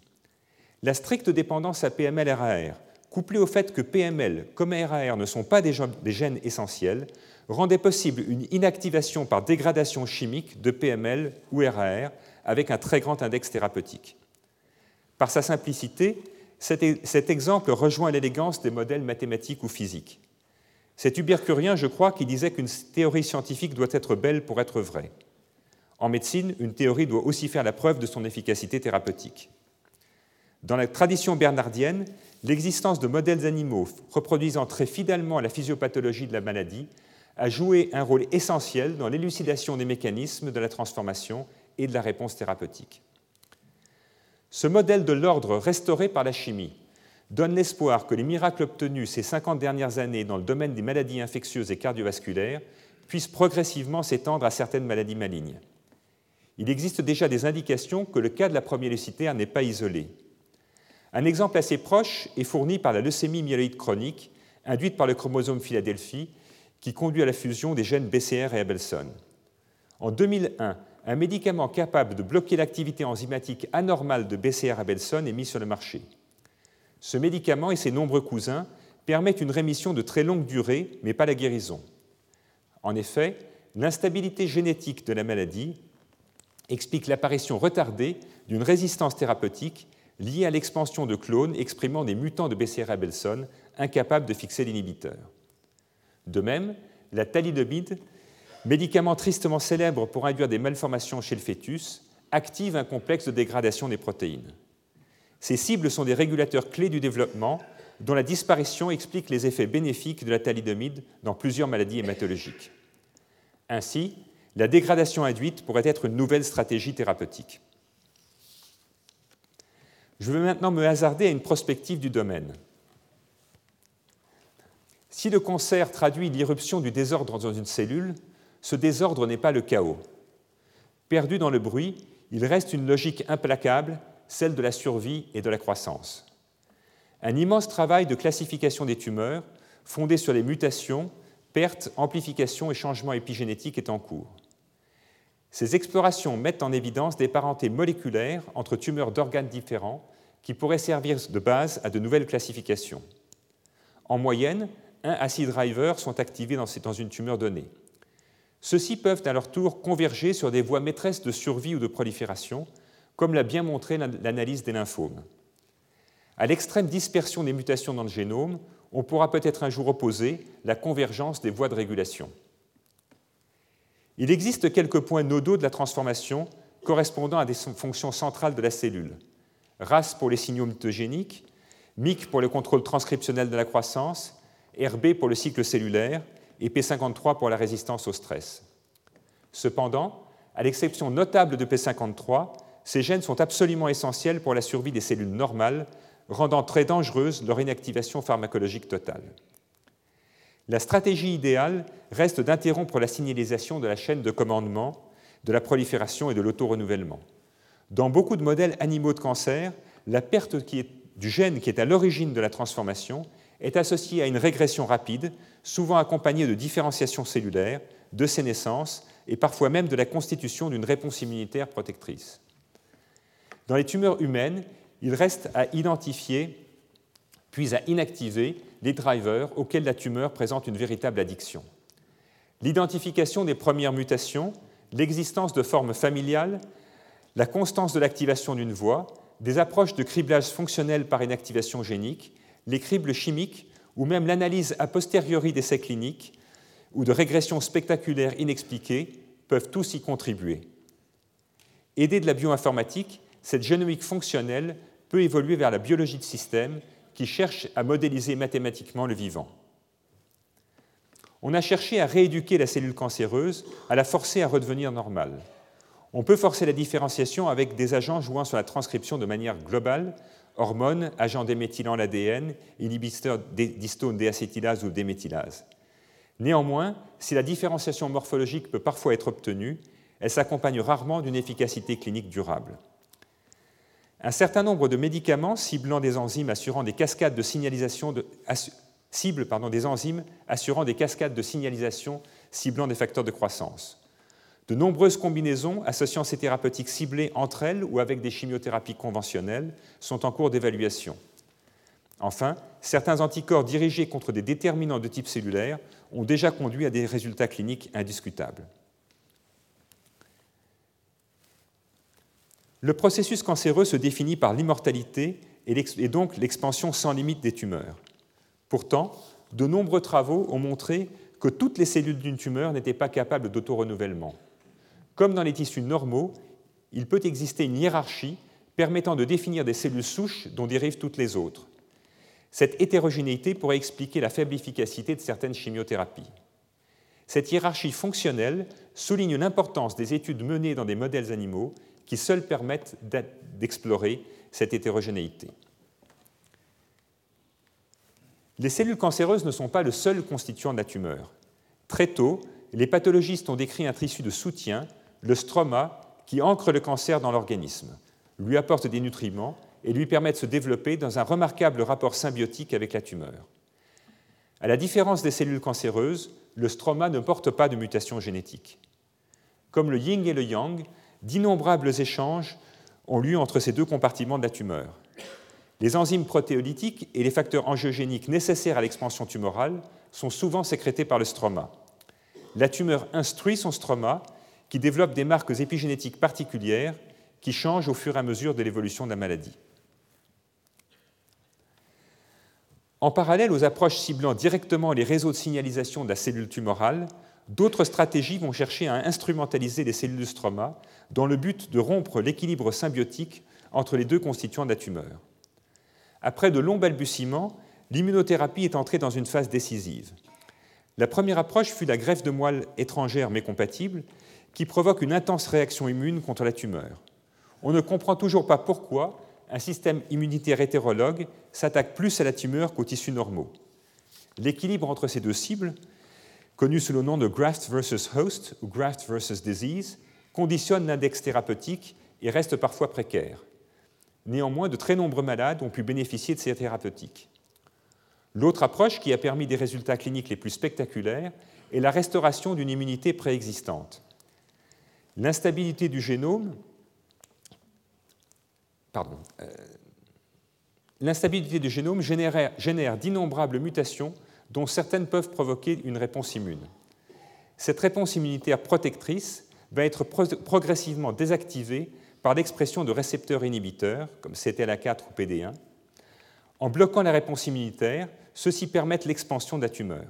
La stricte dépendance à PML-RAR, couplée au fait que PML comme RAR ne sont pas des gènes essentiels, rendait possible une inactivation par dégradation chimique de PML ou RAR avec un très grand index thérapeutique. Par sa simplicité, cet exemple rejoint l'élégance des modèles mathématiques ou physiques. C'est Curien, je crois, qui disait qu'une théorie scientifique doit être belle pour être vraie. En médecine, une théorie doit aussi faire la preuve de son efficacité thérapeutique. Dans la tradition bernardienne, l'existence de modèles animaux reproduisant très fidèlement la physiopathologie de la maladie a joué un rôle essentiel dans l'élucidation des mécanismes de la transformation et de la réponse thérapeutique. Ce modèle de l'ordre restauré par la chimie donne l'espoir que les miracles obtenus ces 50 dernières années dans le domaine des maladies infectieuses et cardiovasculaires puissent progressivement s'étendre à certaines maladies malignes. Il existe déjà des indications que le cas de la promyélucitaire n'est pas isolé. Un exemple assez proche est fourni par la leucémie myéloïde chronique induite par le chromosome Philadelphie qui conduit à la fusion des gènes BCR et Abelson. En 2001, un médicament capable de bloquer l'activité enzymatique anormale de BCR-Abelson est mis sur le marché. Ce médicament et ses nombreux cousins permettent une rémission de très longue durée, mais pas la guérison. En effet, l'instabilité génétique de la maladie explique l'apparition retardée d'une résistance thérapeutique liée à l'expansion de clones exprimant des mutants de BCR-Abelson incapables de fixer l'inhibiteur. De même, la thalidomide, médicament tristement célèbre pour induire des malformations chez le fœtus, active un complexe de dégradation des protéines. Ces cibles sont des régulateurs clés du développement dont la disparition explique les effets bénéfiques de la thalidomide dans plusieurs maladies hématologiques. Ainsi, la dégradation induite pourrait être une nouvelle stratégie thérapeutique. Je vais maintenant me hasarder à une prospective du domaine. Si le cancer traduit l'irruption du désordre dans une cellule, ce désordre n'est pas le chaos. Perdu dans le bruit, il reste une logique implacable, celle de la survie et de la croissance. Un immense travail de classification des tumeurs, fondé sur les mutations, pertes, amplifications et changements épigénétiques, est en cours. Ces explorations mettent en évidence des parentés moléculaires entre tumeurs d'organes différents qui pourraient servir de base à de nouvelles classifications. En moyenne, un acid driver sont activés dans une tumeur donnée. Ceux-ci peuvent à leur tour converger sur des voies maîtresses de survie ou de prolifération, comme l'a bien montré l'analyse des lymphomes. À l'extrême dispersion des mutations dans le génome, on pourra peut-être un jour opposer la convergence des voies de régulation. Il existe quelques points nodaux de la transformation correspondant à des fonctions centrales de la cellule. RAS pour les signaux mitogéniques, MIC pour le contrôle transcriptionnel de la croissance, RB pour le cycle cellulaire et P53 pour la résistance au stress. Cependant, à l'exception notable de P53, ces gènes sont absolument essentiels pour la survie des cellules normales, rendant très dangereuse leur inactivation pharmacologique totale. La stratégie idéale reste d'interrompre la signalisation de la chaîne de commandement de la prolifération et de l'autorenouvellement. Dans beaucoup de modèles animaux de cancer, la perte du gène qui est à l'origine de la transformation est associée à une régression rapide, souvent accompagnée de différenciation cellulaire, de sénescence et parfois même de la constitution d'une réponse immunitaire protectrice. Dans les tumeurs humaines, il reste à identifier puis à inactiver les drivers auxquels la tumeur présente une véritable addiction. L'identification des premières mutations, l'existence de formes familiales, la constance de l'activation d'une voie, des approches de criblage fonctionnel par inactivation génique les cribles chimiques ou même l'analyse a posteriori d'essais cliniques ou de régressions spectaculaires inexpliquées peuvent tous y contribuer. Aidée de la bioinformatique, cette génomique fonctionnelle peut évoluer vers la biologie de système qui cherche à modéliser mathématiquement le vivant. On a cherché à rééduquer la cellule cancéreuse, à la forcer à redevenir normale. On peut forcer la différenciation avec des agents jouant sur la transcription de manière globale, hormones, agents déméthylants l'ADN, inhibiteurs d'histone déacétylase ou déméthylase. Néanmoins, si la différenciation morphologique peut parfois être obtenue, elle s'accompagne rarement d'une efficacité clinique durable. Un certain nombre de médicaments ciblant des enzymes assurant des cascades des enzymes assurant des cascades de signalisation ciblant des facteurs de croissance. De nombreuses combinaisons associant ces thérapeutiques ciblées entre elles ou avec des chimiothérapies conventionnelles sont en cours d'évaluation. Enfin, certains anticorps dirigés contre des déterminants de type cellulaire ont déjà conduit à des résultats cliniques indiscutables. Le processus cancéreux se définit par l'immortalité et donc l'expansion sans limite des tumeurs. Pourtant, de nombreux travaux ont montré que toutes les cellules d'une tumeur n'étaient pas capables d'autorenouvellement. Comme dans les tissus normaux, il peut exister une hiérarchie permettant de définir des cellules souches dont dérivent toutes les autres. Cette hétérogénéité pourrait expliquer la faible efficacité de certaines chimiothérapies. Cette hiérarchie fonctionnelle souligne l'importance des études menées dans des modèles animaux qui seuls permettent d'explorer cette hétérogénéité. Les cellules cancéreuses ne sont pas le seul constituant de la tumeur. Très tôt, les pathologistes ont décrit un tissu de soutien, le stroma, qui ancre le cancer dans l'organisme, lui apporte des nutriments et lui permet de se développer dans un remarquable rapport symbiotique avec la tumeur. À la différence des cellules cancéreuses, le stroma ne porte pas de mutation génétique. Comme le yin et le yang, d'innombrables échanges ont lieu entre ces deux compartiments de la tumeur. Les enzymes protéolytiques et les facteurs angiogéniques nécessaires à l'expansion tumorale sont souvent sécrétés par le stroma. La tumeur instruit son stroma, qui développe des marques épigénétiques particulières qui changent au fur et à mesure de l'évolution de la maladie. En parallèle aux approches ciblant directement les réseaux de signalisation de la cellule tumorale, d'autres stratégies vont chercher à instrumentaliser les cellules de stroma dans le but de rompre l'équilibre symbiotique entre les deux constituants de la tumeur. Après de longs balbutiements, l'immunothérapie est entrée dans une phase décisive. La première approche fut la greffe de moelle étrangère mais compatible, qui provoque une intense réaction immune contre la tumeur. On ne comprend toujours pas pourquoi un système immunitaire hétérologue s'attaque plus à la tumeur qu'aux tissus normaux. L'équilibre entre ces deux cibles, connu sous le nom de graft versus host ou graft versus disease, conditionne l'index thérapeutique et reste parfois précaire. Néanmoins, de très nombreux malades ont pu bénéficier de ces thérapeutiques. L'autre approche qui a permis des résultats cliniques les plus spectaculaires est la restauration d'une immunité préexistante. L'instabilité du génome euh, génère d'innombrables mutations dont certaines peuvent provoquer une réponse immune. Cette réponse immunitaire protectrice va être progressivement désactivée par l'expression de récepteurs inhibiteurs, comme CTLA4 ou PD1. En bloquant la réponse immunitaire, ceux-ci permettent l'expansion de la tumeur.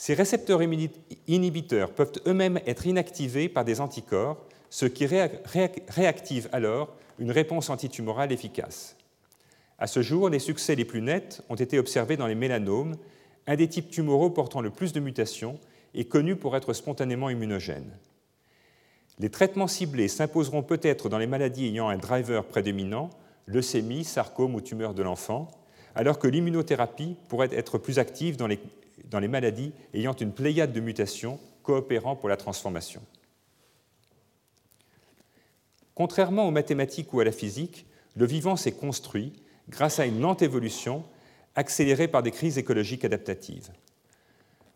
Ces récepteurs inhibiteurs peuvent eux-mêmes être inactivés par des anticorps, ce qui réactive alors une réponse antitumorale efficace. À ce jour, les succès les plus nets ont été observés dans les mélanomes, un des types tumoraux portant le plus de mutations et connu pour être spontanément immunogène. Les traitements ciblés s'imposeront peut-être dans les maladies ayant un driver prédominant, leucémie, sarcome ou tumeur de l'enfant, alors que l'immunothérapie pourrait être plus active dans les, dans les maladies ayant une pléiade de mutations coopérant pour la transformation. Contrairement aux mathématiques ou à la physique, le vivant s'est construit grâce à une lente évolution accélérée par des crises écologiques adaptatives.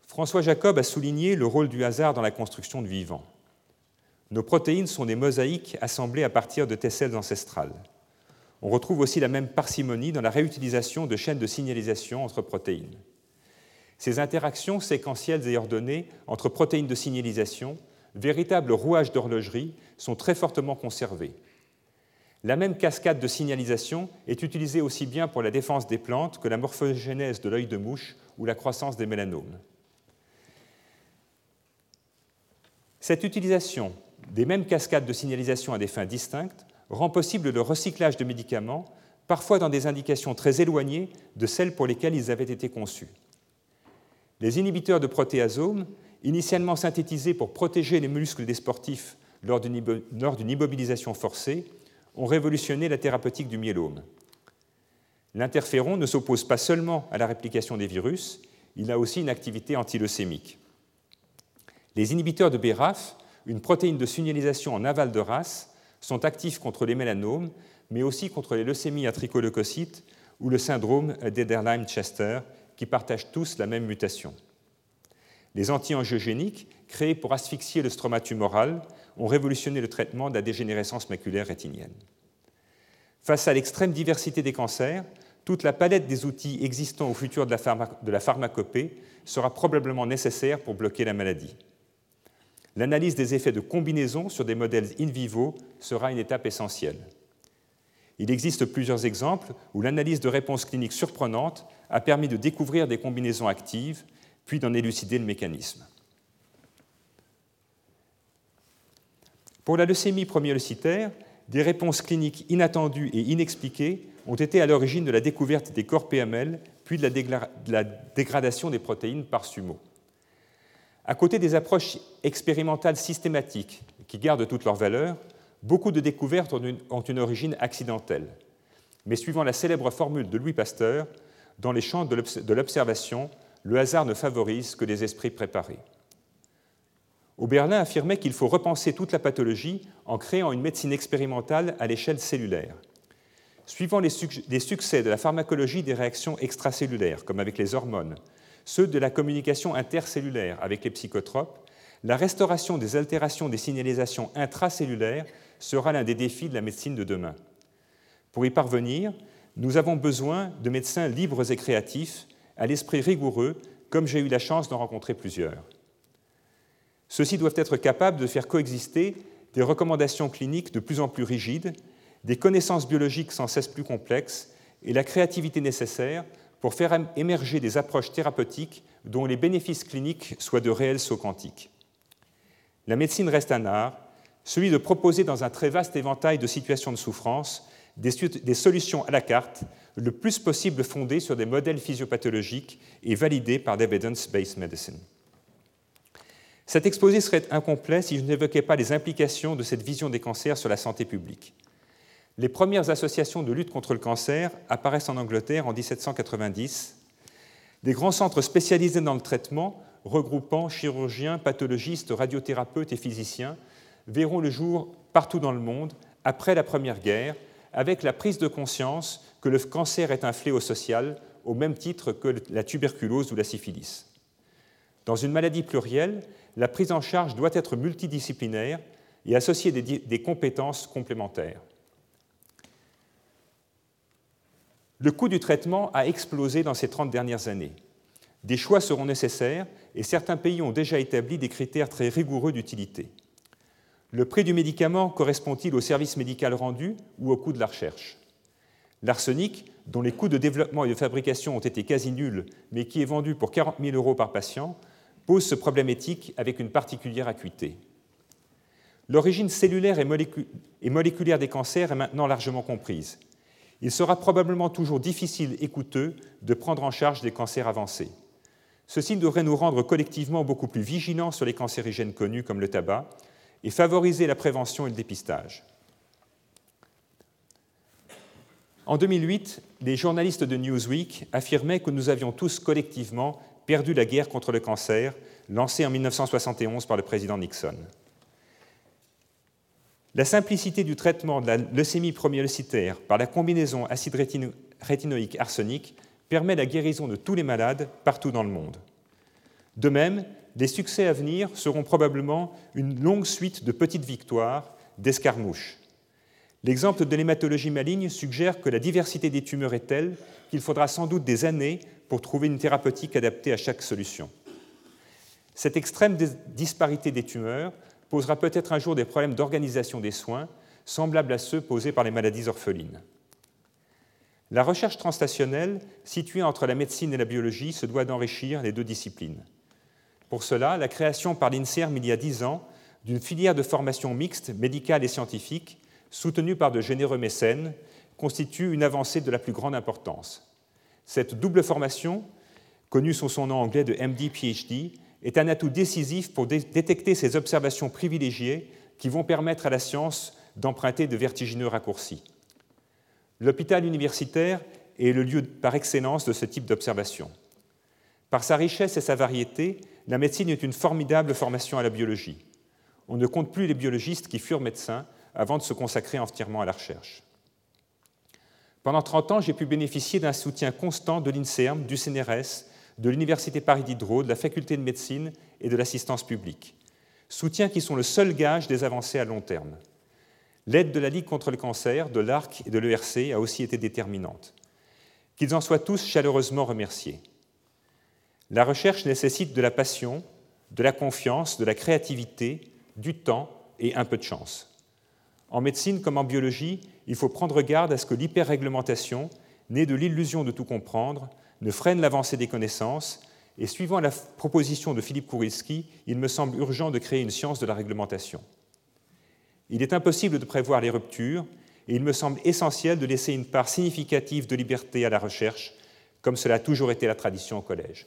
François Jacob a souligné le rôle du hasard dans la construction du vivant. Nos protéines sont des mosaïques assemblées à partir de tesselles ancestrales. On retrouve aussi la même parcimonie dans la réutilisation de chaînes de signalisation entre protéines. Ces interactions séquentielles et ordonnées entre protéines de signalisation véritables rouages d'horlogerie, sont très fortement conservés. La même cascade de signalisation est utilisée aussi bien pour la défense des plantes que la morphogénèse de l'œil de mouche ou la croissance des mélanomes. Cette utilisation des mêmes cascades de signalisation à des fins distinctes rend possible le recyclage de médicaments, parfois dans des indications très éloignées de celles pour lesquelles ils avaient été conçus. Les inhibiteurs de protéasomes initialement synthétisés pour protéger les muscles des sportifs lors d'une immobilisation forcée, ont révolutionné la thérapeutique du myélome. L'interféron ne s'oppose pas seulement à la réplication des virus, il a aussi une activité antileucémique. Les inhibiteurs de BRAF, une protéine de signalisation en aval de race, sont actifs contre les mélanomes, mais aussi contre les leucémies à tricoleucocytes ou le syndrome d'Ederlein-Chester, qui partagent tous la même mutation. Les anti-angiogéniques, créés pour asphyxier le stroma tumoral, ont révolutionné le traitement de la dégénérescence maculaire rétinienne. Face à l'extrême diversité des cancers, toute la palette des outils existants au futur de la, de la pharmacopée sera probablement nécessaire pour bloquer la maladie. L'analyse des effets de combinaison sur des modèles in vivo sera une étape essentielle. Il existe plusieurs exemples où l'analyse de réponses cliniques surprenantes a permis de découvrir des combinaisons actives puis d'en élucider le mécanisme. Pour la leucémie promyélocytaire, des réponses cliniques inattendues et inexpliquées ont été à l'origine de la découverte des corps PML, puis de la, dégradation des protéines par sumo. À côté des approches expérimentales systématiques qui gardent toute leur valeur, beaucoup de découvertes ont une origine accidentelle. Mais suivant la célèbre formule de Louis Pasteur, dans les champs de l'observation, le hasard ne favorise que les esprits préparés. Oberlin affirmait qu'il faut repenser toute la pathologie en créant une médecine expérimentale à l'échelle cellulaire. Suivant les, succès de la pharmacologie des réactions extracellulaires, comme avec les hormones, ceux de la communication intercellulaire avec les psychotropes, la restauration des altérations des signalisations intracellulaires sera l'un des défis de la médecine de demain. Pour y parvenir, nous avons besoin de médecins libres et créatifs, à l'esprit rigoureux, comme j'ai eu la chance d'en rencontrer plusieurs. Ceux-ci doivent être capables de faire coexister des recommandations cliniques de plus en plus rigides, des connaissances biologiques sans cesse plus complexes et la créativité nécessaire pour faire émerger des approches thérapeutiques dont les bénéfices cliniques soient de réels sauts quantiques. La médecine reste un art, celui de proposer dans un très vaste éventail de situations de souffrance des, solutions à la carte, le plus possible fondées sur des modèles physiopathologiques et validées par l'evidence-based medicine. Cet exposé serait incomplet si je n'évoquais pas les implications de cette vision des cancers sur la santé publique. Les premières associations de lutte contre le cancer apparaissent en Angleterre en 1790. Des grands centres spécialisés dans le traitement, regroupant chirurgiens, pathologistes, radiothérapeutes et physiciens, verront le jour partout dans le monde après la Première Guerre, avec la prise de conscience que le cancer est un fléau social au même titre que la tuberculose ou la syphilis. Dans une maladie plurielle, la prise en charge doit être multidisciplinaire et associer des, compétences complémentaires. Le coût du traitement a explosé dans ces 30 dernières années. Des choix seront nécessaires et certains pays ont déjà établi des critères très rigoureux d'utilité. Le prix du médicament correspond-il au service médical rendu ou au coût de la recherche? L'arsenic, dont les coûts de développement et de fabrication ont été quasi nuls, mais qui est vendu pour 40 000 euros par patient, pose ce problème éthique avec une particulière acuité. L'origine cellulaire et, moléculaire des cancers est maintenant largement comprise. Il sera probablement toujours difficile et coûteux de prendre en charge des cancers avancés. Ceci devrait nous rendre collectivement beaucoup plus vigilants sur les cancérigènes connus comme le tabac, et favoriser la prévention et le dépistage. En 2008, les journalistes de Newsweek affirmaient que nous avions tous collectivement perdu la guerre contre le cancer lancée en 1971 par le président Nixon. La simplicité du traitement de la leucémie promyélocytaire par la combinaison acide rétinoïque arsenic permet la guérison de tous les malades partout dans le monde. De même, les succès à venir seront probablement une longue suite de petites victoires, d'escarmouches. L'exemple de l'hématologie maligne suggère que la diversité des tumeurs est telle qu'il faudra sans doute des années pour trouver une thérapeutique adaptée à chaque solution. Cette extrême disparité des tumeurs posera peut-être un jour des problèmes d'organisation des soins, semblables à ceux posés par les maladies orphelines. La recherche transstationnelle, située entre la médecine et la biologie, se doit d'enrichir les deux disciplines. Pour cela, la création par l'INSERM il y a dix ans d'une filière de formation mixte, médicale et scientifique, soutenue par de généreux mécènes, constitue une avancée de la plus grande importance. Cette double formation, connue sous son nom anglais de MD-PhD, est un atout décisif pour détecter ces observations privilégiées qui vont permettre à la science d'emprunter de vertigineux raccourcis. L'hôpital universitaire est le lieu par excellence de ce type d'observation. Par sa richesse et sa variété, la médecine est une formidable formation à la biologie. On ne compte plus les biologistes qui furent médecins avant de se consacrer entièrement à la recherche. Pendant 30 ans, j'ai pu bénéficier d'un soutien constant de l'INSERM, du CNRS, de l'Université Paris Diderot, de la Faculté de médecine et de l'assistance publique. Soutiens qui sont le seul gage des avancées à long terme. L'aide de la Ligue contre le cancer, de l'ARC et de l'ERC a aussi été déterminante. Qu'ils en soient tous chaleureusement remerciés. La recherche nécessite de la passion, de la confiance, de la créativité, du temps et un peu de chance. En médecine comme en biologie, il faut prendre garde à ce que l'hyperréglementation, née de l'illusion de tout comprendre, ne freine l'avancée des connaissances, et suivant la proposition de Philippe Kourilski, il me semble urgent de créer une science de la réglementation. Il est impossible de prévoir les ruptures, et il me semble essentiel de laisser une part significative de liberté à la recherche, comme cela a toujours été la tradition au collège.